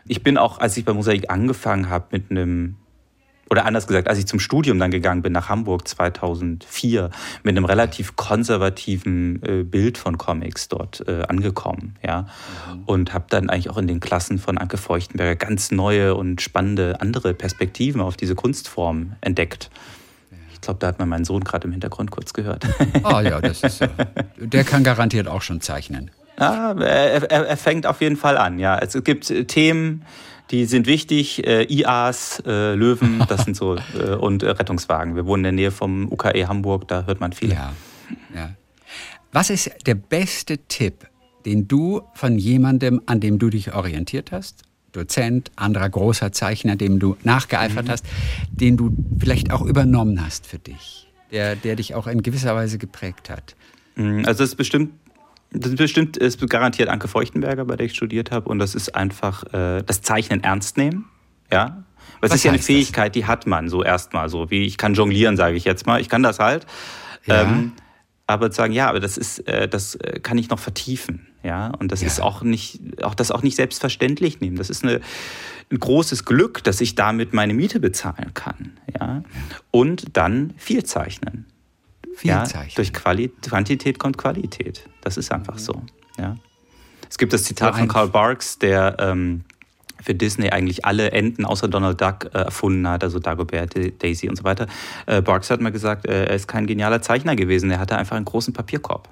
ich bin auch, als ich bei Mosaik angefangen habe mit einem oder anders gesagt, als ich zum Studium dann gegangen bin nach Hamburg 2004 mit einem relativ konservativen äh, Bild von Comics dort äh, angekommen, ja, und habe dann eigentlich auch in den Klassen von Anke Feuchtenberger ganz neue und spannende andere Perspektiven auf diese Kunstform entdeckt. Ich glaube, da hat man meinen Sohn gerade im Hintergrund kurz gehört. Oh ja, das ist so. Der kann garantiert auch schon zeichnen. Ja, er, er, er fängt auf jeden Fall an, ja. Es gibt äh, Themen, die sind wichtig. Äh, IAs, äh, Löwen, das sind so, äh, und äh, Rettungswagen. Wir wohnen in der Nähe vom UKE Hamburg, da hört man viel. Ja, ja. Was ist der beste Tipp, den du von jemandem, an dem du dich orientiert hast, Dozent, anderer großer Zeichner, dem du nachgeeifert Mhm. hast, den du vielleicht auch übernommen hast für dich, der, der dich auch in gewisser Weise geprägt hat? Mm, Also es ist bestimmt, das ist bestimmt, ist garantiert Anke Feuchtenberger, bei der ich studiert habe. Und das ist einfach äh, das Zeichnen ernst nehmen. Ja. Es Was ist ja eine heißt das? Fähigkeit, die hat man so erstmal so, wie ich kann jonglieren, sage ich jetzt mal. Ich kann das halt. Ja. Ähm, aber zu sagen, ja, aber das ist, äh, das äh, kann ich noch vertiefen, ja. Und das Ja. ist auch nicht, auch das auch nicht selbstverständlich nehmen. Das ist eine, ein großes Glück, dass ich damit meine Miete bezahlen kann, ja. Und dann viel zeichnen. Viel ja. Durch Quali Quantität kommt Qualität. Das ist einfach so. Ja. Es gibt das Zitat von Karl Barks, der ähm, für Disney eigentlich alle Enten außer Donald Duck äh, erfunden hat, also Dagobert, Da- Daisy und so weiter. Äh, Barks hat mal gesagt, äh, er ist kein genialer Zeichner gewesen, er hatte einfach einen großen Papierkorb.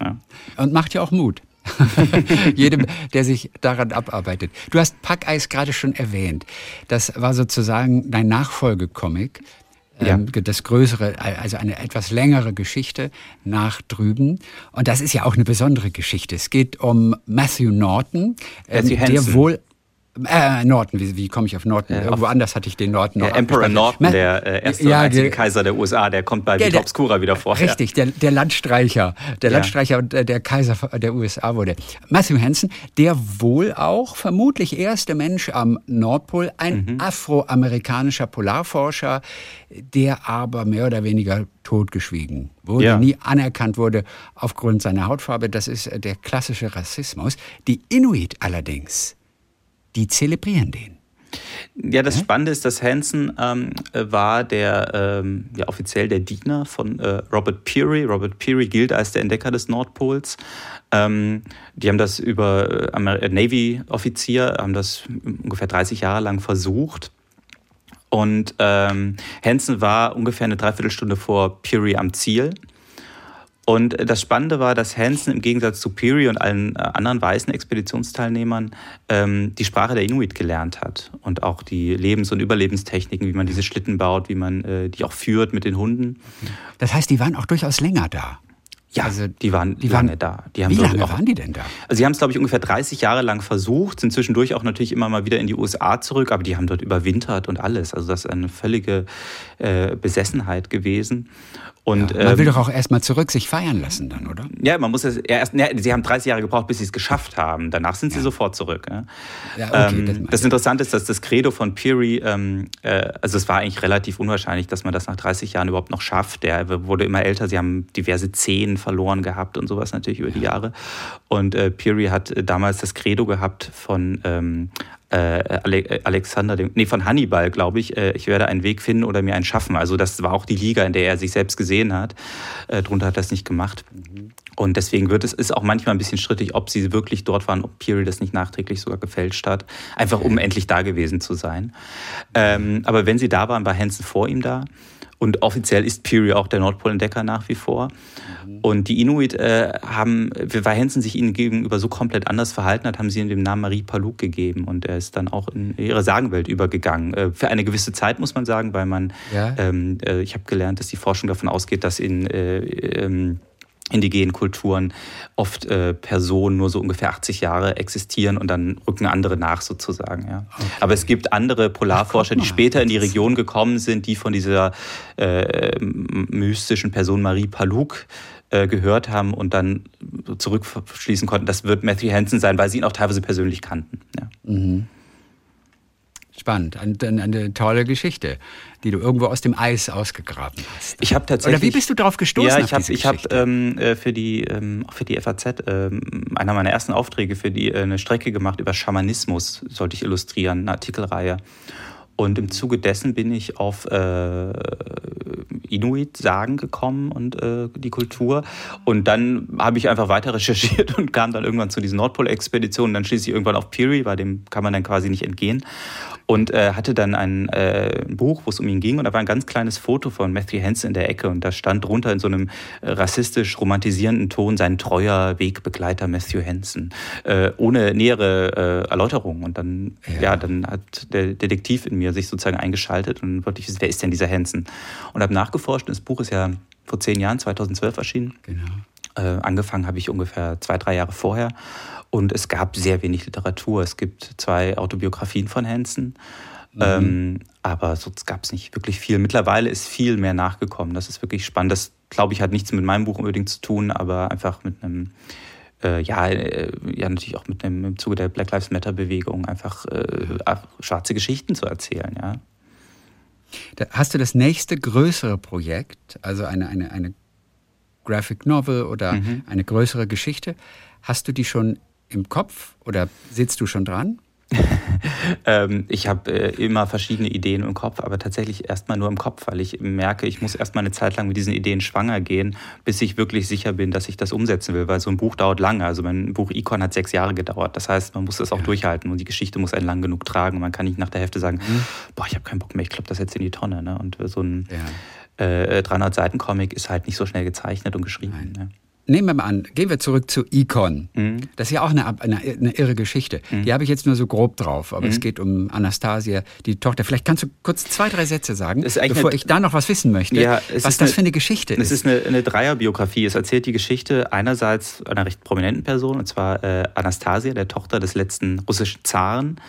Ja. Und macht ja auch Mut. Jedem, der sich daran abarbeitet. Du hast Packeis gerade schon erwähnt. Das war sozusagen dein Nachfolgecomic. Ja. Ähm, das größere, also eine etwas längere Geschichte nach drüben. Und das ist ja auch eine besondere Geschichte. Es geht um Matthew Norton, ähm, Matthew der Hansen. wohl Äh, Norton, wie, wie komme ich auf Norton? Ja, Irgendwo anders hatte ich den Norton noch. Der Emperor Norton, der äh, erste ja, einzige Kaiser der USA, der kommt bei Vita Obscura wieder vor. Richtig, der, der Landstreicher, der ja. Landstreicher und äh, der Kaiser der USA wurde. Matthew Hansen, der wohl auch vermutlich erste Mensch am Nordpol, ein mhm. afroamerikanischer Polarforscher, der aber mehr oder weniger totgeschwiegen wurde, ja. nie anerkannt wurde aufgrund seiner Hautfarbe. Das ist äh, der klassische Rassismus. Die Inuit allerdings die zelebrieren den. Ja, das Spannende ist, dass Hansen ähm, war der ähm, ja, offiziell der Diener von äh, Robert Peary. Robert Peary gilt als der Entdecker des Nordpols. Ähm, die haben das über äh, Navy-Offizier, haben das ungefähr 30 Jahre lang versucht. Und ähm, Hansen war ungefähr eine Dreiviertelstunde vor Peary am Ziel. Und das Spannende war, dass Hansen im Gegensatz zu Peary und allen äh, anderen weißen Expeditionsteilnehmern ähm, die Sprache der Inuit gelernt hat und auch die Lebens- und Überlebenstechniken, wie man diese Schlitten baut, wie man äh, die auch führt mit den Hunden. Das heißt, die waren auch durchaus länger da. Ja, also, die waren die lange waren, da. Die haben, wie lange auch, waren die denn da? Also sie haben es, glaube ich, ungefähr 30 Jahre lang versucht, sind zwischendurch auch natürlich immer mal wieder in die USA zurück, aber die haben dort überwintert und alles. Also das ist eine völlige äh, Besessenheit gewesen. Und, ja, man will ähm, doch auch erstmal zurück sich feiern lassen dann, oder? Ja, man muss es erst, ja, sie haben 30 Jahre gebraucht, bis sie es geschafft haben. Danach sind sie ja. sofort zurück. Ja? Ja, okay, ähm, das, das Interessante ist, dass das Credo von Peary, ähm, äh, also es war eigentlich relativ unwahrscheinlich, dass man das nach 30 Jahren überhaupt noch schafft. Der wurde immer älter, sie haben diverse Zehen verloren gehabt und sowas natürlich über die Jahre. Und äh, Peary hat äh, damals das Credo gehabt von ähm, äh, äh, Alexander, nee, von Hannibal, glaube ich, äh, ich werde einen Weg finden oder mir einen schaffen. Also das war auch die Liga, in der er sich selbst gesehen hat. Äh, drunter hat er das nicht gemacht. Mhm. Und deswegen wird es ist auch manchmal ein bisschen strittig, ob sie wirklich dort waren, ob Peary das nicht nachträglich sogar gefälscht hat, einfach um endlich da gewesen zu sein. Ähm, aber wenn sie da waren, war Hansen vor ihm da. Und offiziell ist Peary auch der Nordpolentdecker nach wie vor. Mhm. Und die Inuit äh, haben, weil Hansen sich ihnen gegenüber so komplett anders verhalten hat, haben sie ihm den Namen Marie Paluk gegeben. Und er ist dann auch in ihre Sagenwelt übergegangen. Äh, für eine gewisse Zeit, muss man sagen, weil man, ja. ähm, äh, ich habe gelernt, dass die Forschung davon ausgeht, dass in äh, ähm, indigenen Kulturen oft äh, Personen nur so ungefähr 80 Jahre existieren und dann rücken andere nach sozusagen. Ja. Okay. Aber es gibt andere Polarforscher, die später in die Region gekommen sind, die von dieser äh, mystischen Person Marie Paluk äh, gehört haben und dann zurückschließen konnten, das wird Matthew Hansen sein, weil sie ihn auch teilweise persönlich kannten. Ja. Mhm. Spannend, eine, eine, tolle Geschichte, die du irgendwo aus dem Eis ausgegraben hast. Ich habe tatsächlich. Oder wie bist du darauf gestoßen? Ja, ich habe ich hab, ähm, äh, für die ähm, für die FAZ ähm, einer meiner ersten Aufträge für die äh, eine Strecke gemacht über Schamanismus sollte ich illustrieren, eine Artikelreihe. Und im Zuge dessen bin ich auf äh, Inuit-Sagen gekommen und äh, die Kultur. Und dann habe ich einfach weiter recherchiert und kam dann irgendwann zu diesen Nordpol-Expeditionen. Dann schließlich irgendwann auf Peary, bei dem kann man dann quasi nicht entgehen und äh, hatte dann ein äh, Buch, wo es um ihn ging und da war ein ganz kleines Foto von Matthew Hansen in der Ecke und da stand drunter in so einem rassistisch romantisierenden Ton sein treuer Wegbegleiter Matthew Hansen, äh, ohne nähere äh, Erläuterung und dann ja. ja. dann hat der Detektiv in mir sich sozusagen eingeschaltet und wollte ich wissen, wer ist denn dieser Hansen und habe nachgeforscht und das Buch ist ja vor zehn Jahren, 2012 erschienen. Genau. Äh, angefangen habe ich ungefähr zwei, drei Jahre vorher und es gab sehr wenig Literatur. Es gibt zwei Autobiografien von Hansen. Mhm. Ähm, aber sonst gab es nicht wirklich viel. Mittlerweile ist viel mehr nachgekommen. Das ist wirklich spannend. Das, glaube ich, hat nichts mit meinem Buch unbedingt zu tun, aber einfach mit einem, äh, ja, äh, ja, natürlich auch mit einem im Zuge der Black Lives Matter-Bewegung einfach äh, schwarze Geschichten zu erzählen, ja. hast du das nächste größere Projekt, also eine, eine, eine Graphic Novel oder mhm. eine größere Geschichte, hast du die schon im Kopf oder sitzt du schon dran? ähm, ich habe äh, immer verschiedene Ideen im Kopf, aber tatsächlich erstmal nur im Kopf, weil ich merke, ich muss erstmal eine Zeit lang mit diesen Ideen schwanger gehen, bis ich wirklich sicher bin, dass ich das umsetzen will, weil so ein Buch dauert lange. Also mein Buch Icon hat sechs Jahre gedauert. Das heißt, man muss das auch ja. durchhalten und die Geschichte muss einen lang genug tragen. Man kann nicht nach der Hälfte sagen, mhm. boah, ich habe keinen Bock mehr, ich klopp das jetzt in die Tonne. Ne? Und so ein ja. äh, 300 Seiten Comic ist halt nicht so schnell gezeichnet und geschrieben. Ne? Nehmen wir mal an, gehen wir zurück zu Icon. Mhm. Das ist ja auch eine, eine, eine irre Geschichte. Mhm. Die habe ich jetzt nur so grob drauf, aber mhm. es geht um Anastasia, die Tochter. Vielleicht kannst du kurz zwei, drei Sätze sagen, bevor eine, ich da noch was wissen möchte, ja, was das für eine Geschichte ist. Es ist eine, eine Dreierbiografie. Es erzählt die Geschichte einerseits einer recht prominenten Person, und zwar äh, Anastasia, der Tochter des letzten russischen Zaren.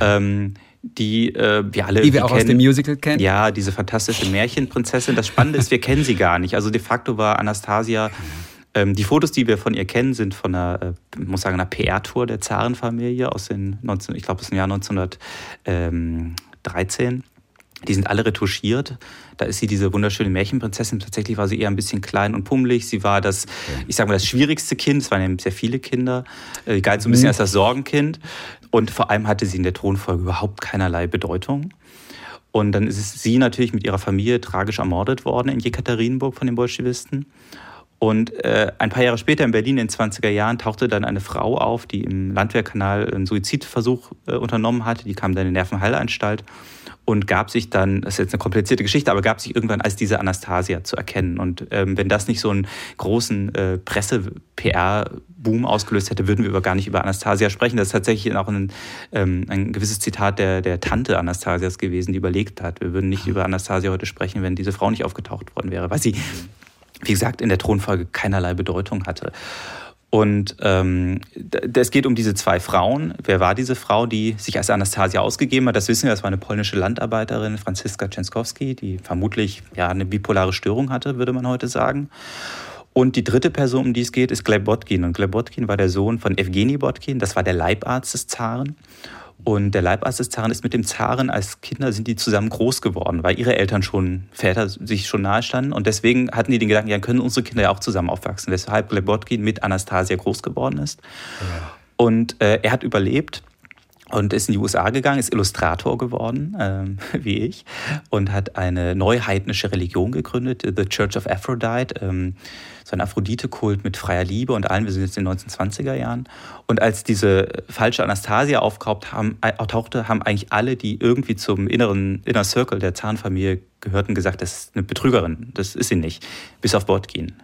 Ja. Ähm, die äh, wir alle die wir auch kennen. aus dem Musical kennen. Ja, diese fantastische Märchenprinzessin. Das Spannende ist, wir kennen sie gar nicht. Also de facto war Anastasia die Fotos, die wir von ihr kennen, sind von einer, äh, muss sagen, einer PR-Tour der Zarenfamilie aus den 19, ich glaube, aus dem Jahr 1913. Die sind alle retuschiert. Da ist sie diese wunderschöne Märchenprinzessin. Tatsächlich war sie eher ein bisschen klein und pummelig. Sie war das, ich sage mal, das schwierigste Kind. Es waren ja sehr viele Kinder. Sie galt so ein bisschen mhm. als das Sorgenkind. Und vor allem hatte sie in der Thronfolge überhaupt keinerlei Bedeutung. Und dann ist sie natürlich mit ihrer Familie tragisch ermordet worden in Jekaterinburg von den Bolschewisten. Und äh, ein paar Jahre später in Berlin in den 20er Jahren tauchte dann eine Frau auf, die im Landwehrkanal einen Suizidversuch äh, unternommen hatte. Die kam dann in die Nervenheilanstalt und gab sich dann, das ist jetzt eine komplizierte Geschichte, aber gab sich irgendwann als diese Anastasia zu erkennen. Und ähm, wenn das nicht so einen großen äh, Presse-PR-Boom ausgelöst hätte, würden wir über, gar nicht über Anastasia sprechen. Das ist tatsächlich auch ein, ähm, ein gewisses Zitat der, der Tante Anastasias gewesen, die überlegt hat. Wir würden nicht über Anastasia heute sprechen, wenn diese Frau nicht aufgetaucht worden wäre, weil sie wie gesagt, in der Thronfolge keinerlei Bedeutung hatte. Und ähm, es geht um diese zwei Frauen. Wer war diese Frau, die sich als Anastasia ausgegeben hat? Das wissen wir, das war eine polnische Landarbeiterin, Franziska Częskowski, die vermutlich ja, eine bipolare Störung hatte, würde man heute sagen. Und die dritte Person, um die es geht, ist Gleb Botkin. Und Gleb Botkin war der Sohn von Evgeny Botkin, das war der Leibarzt des Zaren. Und der Leibarzt des Zaren ist mit dem Zaren als Kinder sind die zusammen groß geworden, weil ihre Eltern schon, Väter sich schon nahe standen. Und deswegen hatten die den Gedanken, ja, können unsere Kinder ja auch zusammen aufwachsen. Weshalb Glebotkin mit Anastasia groß geworden ist. Ja. Und äh, er hat überlebt und ist in die USA gegangen, ist Illustrator geworden, ähm, wie ich, und hat eine neuheidnische Religion gegründet, The Church of Aphrodite, ähm, so ein Aphrodite-Kult mit freier Liebe und allen. Wir sind jetzt in den 1920er Jahren. Und als diese falsche Anastasia aufkauft haben, äh, tauchte, haben eigentlich alle, die irgendwie zum inneren Inner Circle der Zahnfamilie gehörten, gesagt, das ist eine Betrügerin, das ist sie nicht, bis auf Bord gehen.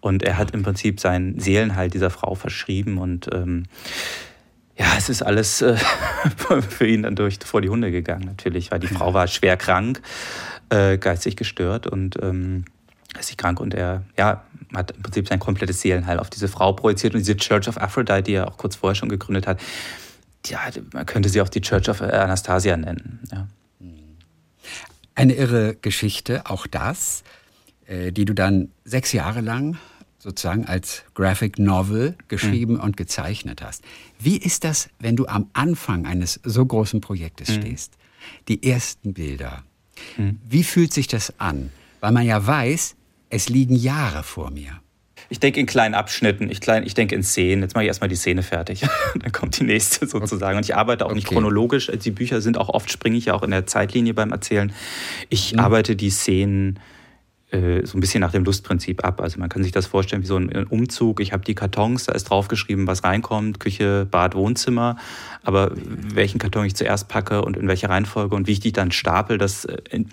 Und er hat im Prinzip seinen Seelenheil dieser Frau verschrieben und ähm, ja, es ist alles äh, für ihn dann durch vor die Hunde gegangen, natürlich, weil die Frau war schwer krank, äh, geistig gestört und ähm, geistig krank und er ja, hat im Prinzip sein komplettes Seelenheil auf diese Frau projiziert und diese Church of Aphrodite, die er auch kurz vorher schon gegründet hat, ja, man könnte sie auch die Church of Anastasia nennen. Ja. Eine irre Geschichte, auch das, äh, die du dann sechs Jahre lang sozusagen als Graphic Novel geschrieben mhm. und gezeichnet hast. Wie ist das, wenn du am Anfang eines so großen Projektes mhm. stehst? Die ersten Bilder. Mhm. Wie fühlt sich das an? Weil man ja weiß, es liegen Jahre vor mir. Ich denke in kleinen Abschnitten, ich, klein, ich denke in Szenen. Jetzt mache ich erstmal die Szene fertig. Dann kommt die nächste sozusagen. Und ich arbeite auch okay. nicht chronologisch. Die Bücher sind auch oft, springe ich ja auch in der Zeitlinie beim Erzählen. Ich mhm. arbeite die Szenen äh, so ein bisschen nach dem Lustprinzip ab. Also man kann sich das vorstellen wie so ein Umzug. Ich habe die Kartons, da ist draufgeschrieben, was reinkommt, Küche, Bad, Wohnzimmer. Aber welchen Karton ich zuerst packe und in welcher Reihenfolge und wie ich die dann stapel, das äh,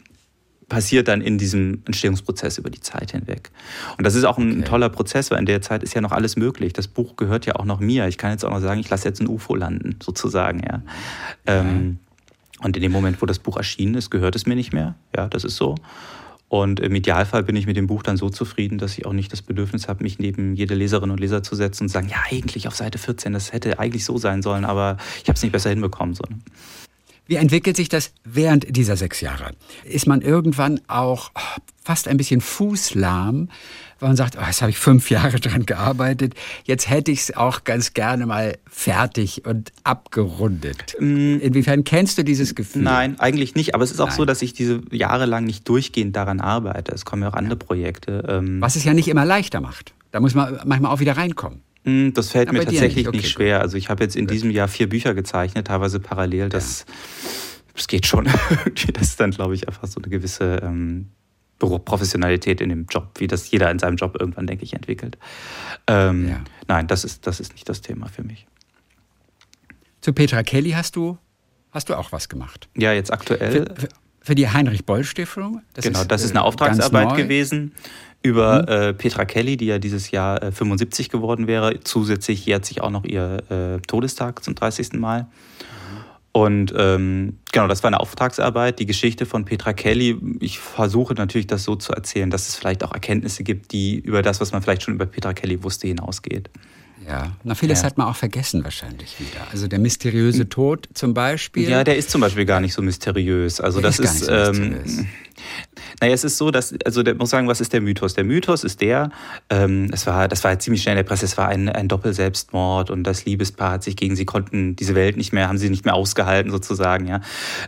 passiert dann in diesem Entstehungsprozess über die Zeit hinweg. Und das ist auch ein okay. toller Prozess, weil in der Zeit ist ja noch alles möglich. Das Buch gehört ja auch noch mir. Ich kann jetzt auch noch sagen, ich lasse jetzt ein UFO landen, sozusagen. Ja. ja. Ähm, und in dem Moment, wo das Buch erschienen ist, gehört es mir nicht mehr. Ja, das ist so. Und im Idealfall bin ich mit dem Buch dann so zufrieden, dass ich auch nicht das Bedürfnis habe, mich neben jede Leserin und Leser zu setzen und zu sagen, ja, eigentlich auf Seite 14, das hätte eigentlich so sein sollen, aber ich habe es nicht besser hinbekommen. So. Wie entwickelt sich das während dieser sechs Jahre? Ist man irgendwann auch fast ein bisschen fußlahm, weil man sagt, oh, jetzt habe ich fünf Jahre dran gearbeitet, jetzt hätte ich es auch ganz gerne mal fertig und abgerundet. Mm. Inwiefern kennst du dieses Gefühl? Nein, eigentlich nicht. Aber es ist auch Nein. so, dass ich diese Jahre lang nicht durchgehend daran arbeite. Es kommen ja auch andere Projekte. Ähm Was es ja nicht immer leichter macht. Da muss man manchmal auch wieder reinkommen. Mm, das fällt Aber mir tatsächlich nicht, okay, nicht schwer. Also ich habe jetzt in diesem Jahr vier Bücher gezeichnet, teilweise parallel. Das, ja. das geht schon. das ist dann, glaube ich, einfach so eine gewisse ähm, Professionalität in dem Job, wie das jeder in seinem Job irgendwann, denke ich, entwickelt. Ähm, ja. Nein, das ist, das ist nicht das Thema für mich. Zu Petra Kelly hast du, hast du auch was gemacht. Ja, jetzt aktuell. Für, für, für die Heinrich-Boll-Stiftung? Genau, ist, das ist eine äh, Auftragsarbeit gewesen. über mhm. äh, Petra Kelly, die ja dieses Jahr äh, 75 geworden wäre. Zusätzlich jährt sich auch noch ihr äh, Todestag zum 30. Mal. Und ähm, genau, das war eine Auftragsarbeit, die Geschichte von Petra Kelly. Ich versuche natürlich, das so zu erzählen, dass es vielleicht auch Erkenntnisse gibt, die über das, was man vielleicht schon über Petra Kelly wusste, hinausgeht. Ja, na vieles ja. hat man auch vergessen wahrscheinlich wieder. Also der mysteriöse Tod zum Beispiel. Ja, der ist zum Beispiel gar nicht so mysteriös. Also der das ist, ist so ähm, naja, es ist so, dass, also der muss sagen, was ist der Mythos? Der Mythos ist der, ähm, es war, das war halt ziemlich schnell in der Presse, es war ein, ein Doppelselbstmord und das Liebespaar hat sich gegen sie konnten diese Welt nicht mehr, haben sie nicht mehr ausgehalten sozusagen, ja.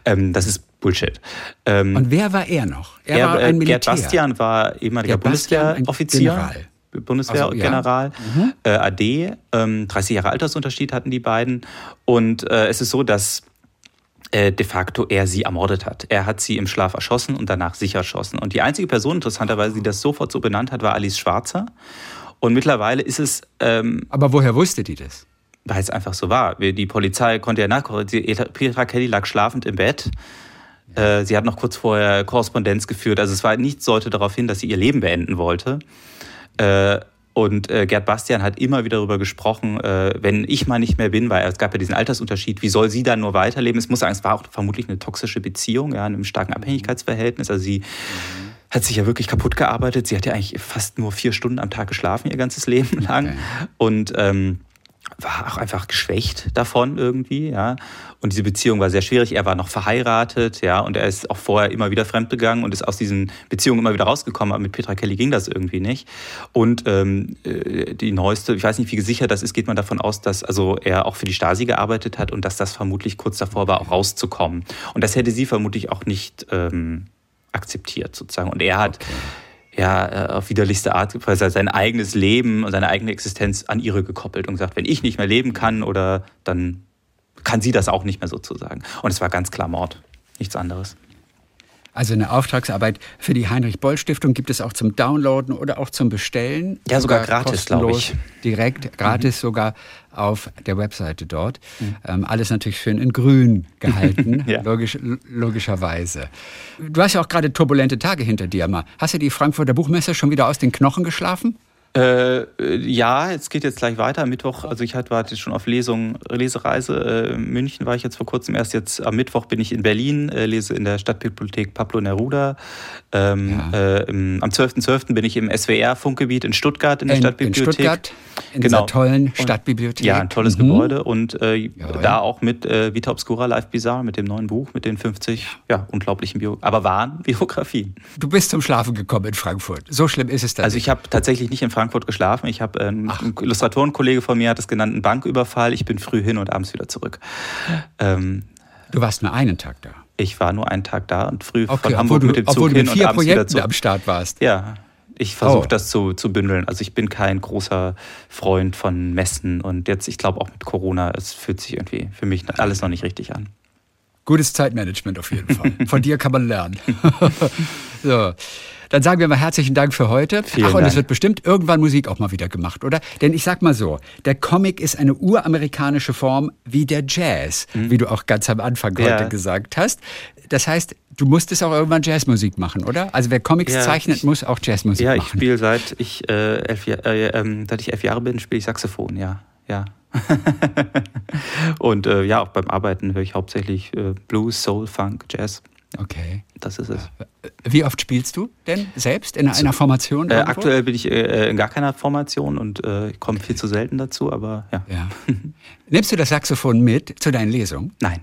Ähm, das ist Bullshit. Ähm, und wer war er noch? Er, er war ein Militär. Gerd Bastian war ehemaliger Bundeswehroffizier. Bundeswehrgeneral, so, ja. mhm. äh, AD. Ähm, 30 Jahre Altersunterschied hatten die beiden. Und äh, es ist so, dass äh, de facto er sie ermordet hat. Er hat sie im Schlaf erschossen und danach sich erschossen. Und die einzige Person, interessanterweise, die das sofort so benannt hat, war Alice Schwarzer. Und mittlerweile ist es. Ähm, Aber woher wusste die das? Weil es einfach so war. Die Polizei konnte ja nachgucken. Petra Kelly lag schlafend im Bett. Ja. Äh, sie hat noch kurz vorher Korrespondenz geführt. Also es war nichts sollte darauf hin, dass sie ihr Leben beenden wollte. Äh, und äh, Gerd Bastian hat immer wieder darüber gesprochen, äh, wenn ich mal nicht mehr bin, weil es gab ja diesen Altersunterschied, wie soll sie dann nur weiterleben? Es muss sagen, es war auch vermutlich eine toxische Beziehung, ja, in einem starken mhm. Abhängigkeitsverhältnis. Also sie mhm. hat sich ja wirklich kaputt gearbeitet. Sie hat ja eigentlich fast nur vier Stunden am Tag geschlafen, ihr ganzes Leben lang. Okay. Und ähm, war auch einfach geschwächt davon irgendwie, ja. Und diese Beziehung war sehr schwierig. Er war noch verheiratet, ja, und er ist auch vorher immer wieder fremdgegangen und ist aus diesen Beziehungen immer wieder rausgekommen. Aber mit Petra Kelly ging das irgendwie nicht. Und ähm, äh, die neueste, ich weiß nicht, wie gesichert das ist, geht man davon aus, dass also er auch für die Stasi gearbeitet hat und dass das vermutlich kurz davor war, auch rauszukommen. Und das hätte sie vermutlich auch nicht ähm, akzeptiert, sozusagen. Und er hat okay ja, äh, auf widerlichste Art quasi sein eigenes Leben und seine eigene Existenz an ihre gekoppelt und gesagt, wenn ich nicht mehr leben kann oder dann kann sie das auch nicht mehr sozusagen. Und es war ganz klar Mord, nichts anderes. Also eine Auftragsarbeit für die Heinrich-Boll-Stiftung gibt es auch zum Downloaden oder auch zum Bestellen. Ja, sogar, sogar gratis, glaube ich. Direkt, gratis mhm. sogar auf der Webseite dort. Mhm. Ähm, alles natürlich schön in grün gehalten, ja. logisch, logischerweise. Du hast ja auch gerade turbulente Tage hinter dir mal. Hast du die Frankfurter Buchmesse schon wieder aus den Knochen geschlafen? Äh, ja, es geht jetzt gleich weiter. Mittwoch, also ich war jetzt schon auf Lesung, Lesereise. Äh, München war ich jetzt vor kurzem erst. Jetzt am Mittwoch bin ich in Berlin, äh, lese in der Stadtbibliothek Pablo Neruda. Ähm, ja. äh, im, am 12.12. .12. bin ich im SWR-Funkgebiet in Stuttgart in der in, Stadtbibliothek. In Stuttgart, in genau. dieser tollen Stadtbibliothek. Ja, ein tolles mhm. Gebäude. Und äh, da auch mit äh, Vita Obscura Live Bizarre, mit dem neuen Buch, mit den 50 ja, unglaublichen Bio aber wahren Biografien. Du bist zum Schlafen gekommen in Frankfurt. So schlimm ist es dann. Also ich habe tatsächlich nicht in Frankfurt Frankfurt geschlafen. Ich habe ähm, ein Illustratorenkollege von mir hat es genannt, einen Banküberfall. Ich bin früh hin und abends wieder zurück. Ähm, du warst nur einen Tag da. Ich war nur einen Tag da und früh okay, von Hamburg du, mit dem Zug hin und abends Projekten wieder zurück. am Start warst. Ja, ich versuche oh. das zu, zu bündeln. Also ich bin kein großer Freund von Messen und jetzt, ich glaube auch mit Corona, es fühlt sich irgendwie für mich alles noch nicht richtig an. Gutes Zeitmanagement auf jeden Fall. Von dir kann man lernen. so. Dann sagen wir mal herzlichen Dank für heute. Vielen Ach, und Dank. es wird bestimmt irgendwann Musik auch mal wieder gemacht, oder? Denn ich sag mal so, der Comic ist eine uramerikanische Form wie der Jazz, mhm. wie du auch ganz am Anfang ja. heute gesagt hast. Das heißt, du musstest auch irgendwann Jazzmusik machen, oder? Also wer Comics ja, zeichnet, ich, muss auch Jazzmusik ja, machen. Ja, ich spiele seit ich äh, elf, äh, äh, seit ich elf Jahre bin, spiele ich Saxophon, ja, ja. und äh, ja, auch beim Arbeiten höre ich hauptsächlich äh, Blues, Soul, Funk, Jazz. Okay. Das ist es. Wie oft spielst du denn selbst in einer Formation? Äh, aktuell bin ich äh, in gar keiner Formation und äh, komme viel zu selten dazu, aber ja. ja. Nimmst du das Saxophon mit zu deinen Lesungen? Nein.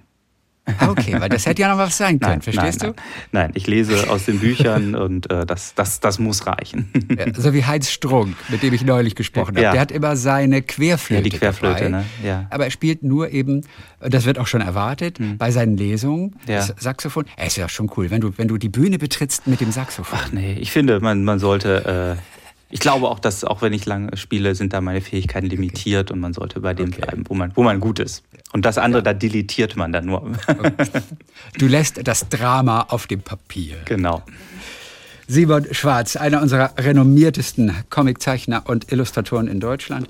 Okay, weil das hätte ja noch was sein können, nein, verstehst nein, du? Nein, ich lese aus den Büchern und äh, das, das, das muss reichen. Ja, so wie Heinz Strunk, mit dem ich neulich gesprochen habe. Ja. Der hat immer seine Querflöte. Ja, die Querflöte, dabei, ne? Ja. Aber er spielt nur eben, das wird auch schon erwartet, mhm. bei seinen Lesungen, ja. das Saxophon. Es ist ja schon cool, wenn du, wenn du die Bühne betrittst mit dem Saxophon. Ach nee, ich finde, man, man sollte. Äh, ich glaube auch, dass auch wenn ich lange spiele, sind da meine Fähigkeiten limitiert und man sollte bei dem okay. bleiben, wo man, wo man gut ist. Und das andere, ja. da deletiert man dann nur. Du lässt das Drama auf dem Papier. Genau. Simon Schwarz, einer unserer renommiertesten Comiczeichner und Illustratoren in Deutschland.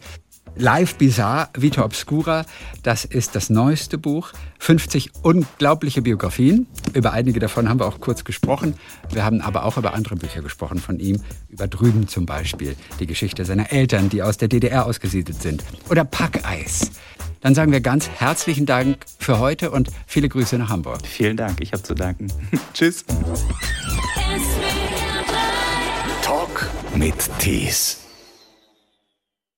Live Bizarre, Vita Obscura, das ist das neueste Buch. 50 unglaubliche Biografien. Über einige davon haben wir auch kurz gesprochen. Wir haben aber auch über andere Bücher gesprochen von ihm. Über Drüben zum Beispiel. Die Geschichte seiner Eltern, die aus der DDR ausgesiedelt sind. Oder Packeis. Dann sagen wir ganz herzlichen Dank für heute und viele Grüße nach Hamburg. Vielen Dank, ich habe zu danken. Tschüss. Talk mit Tees.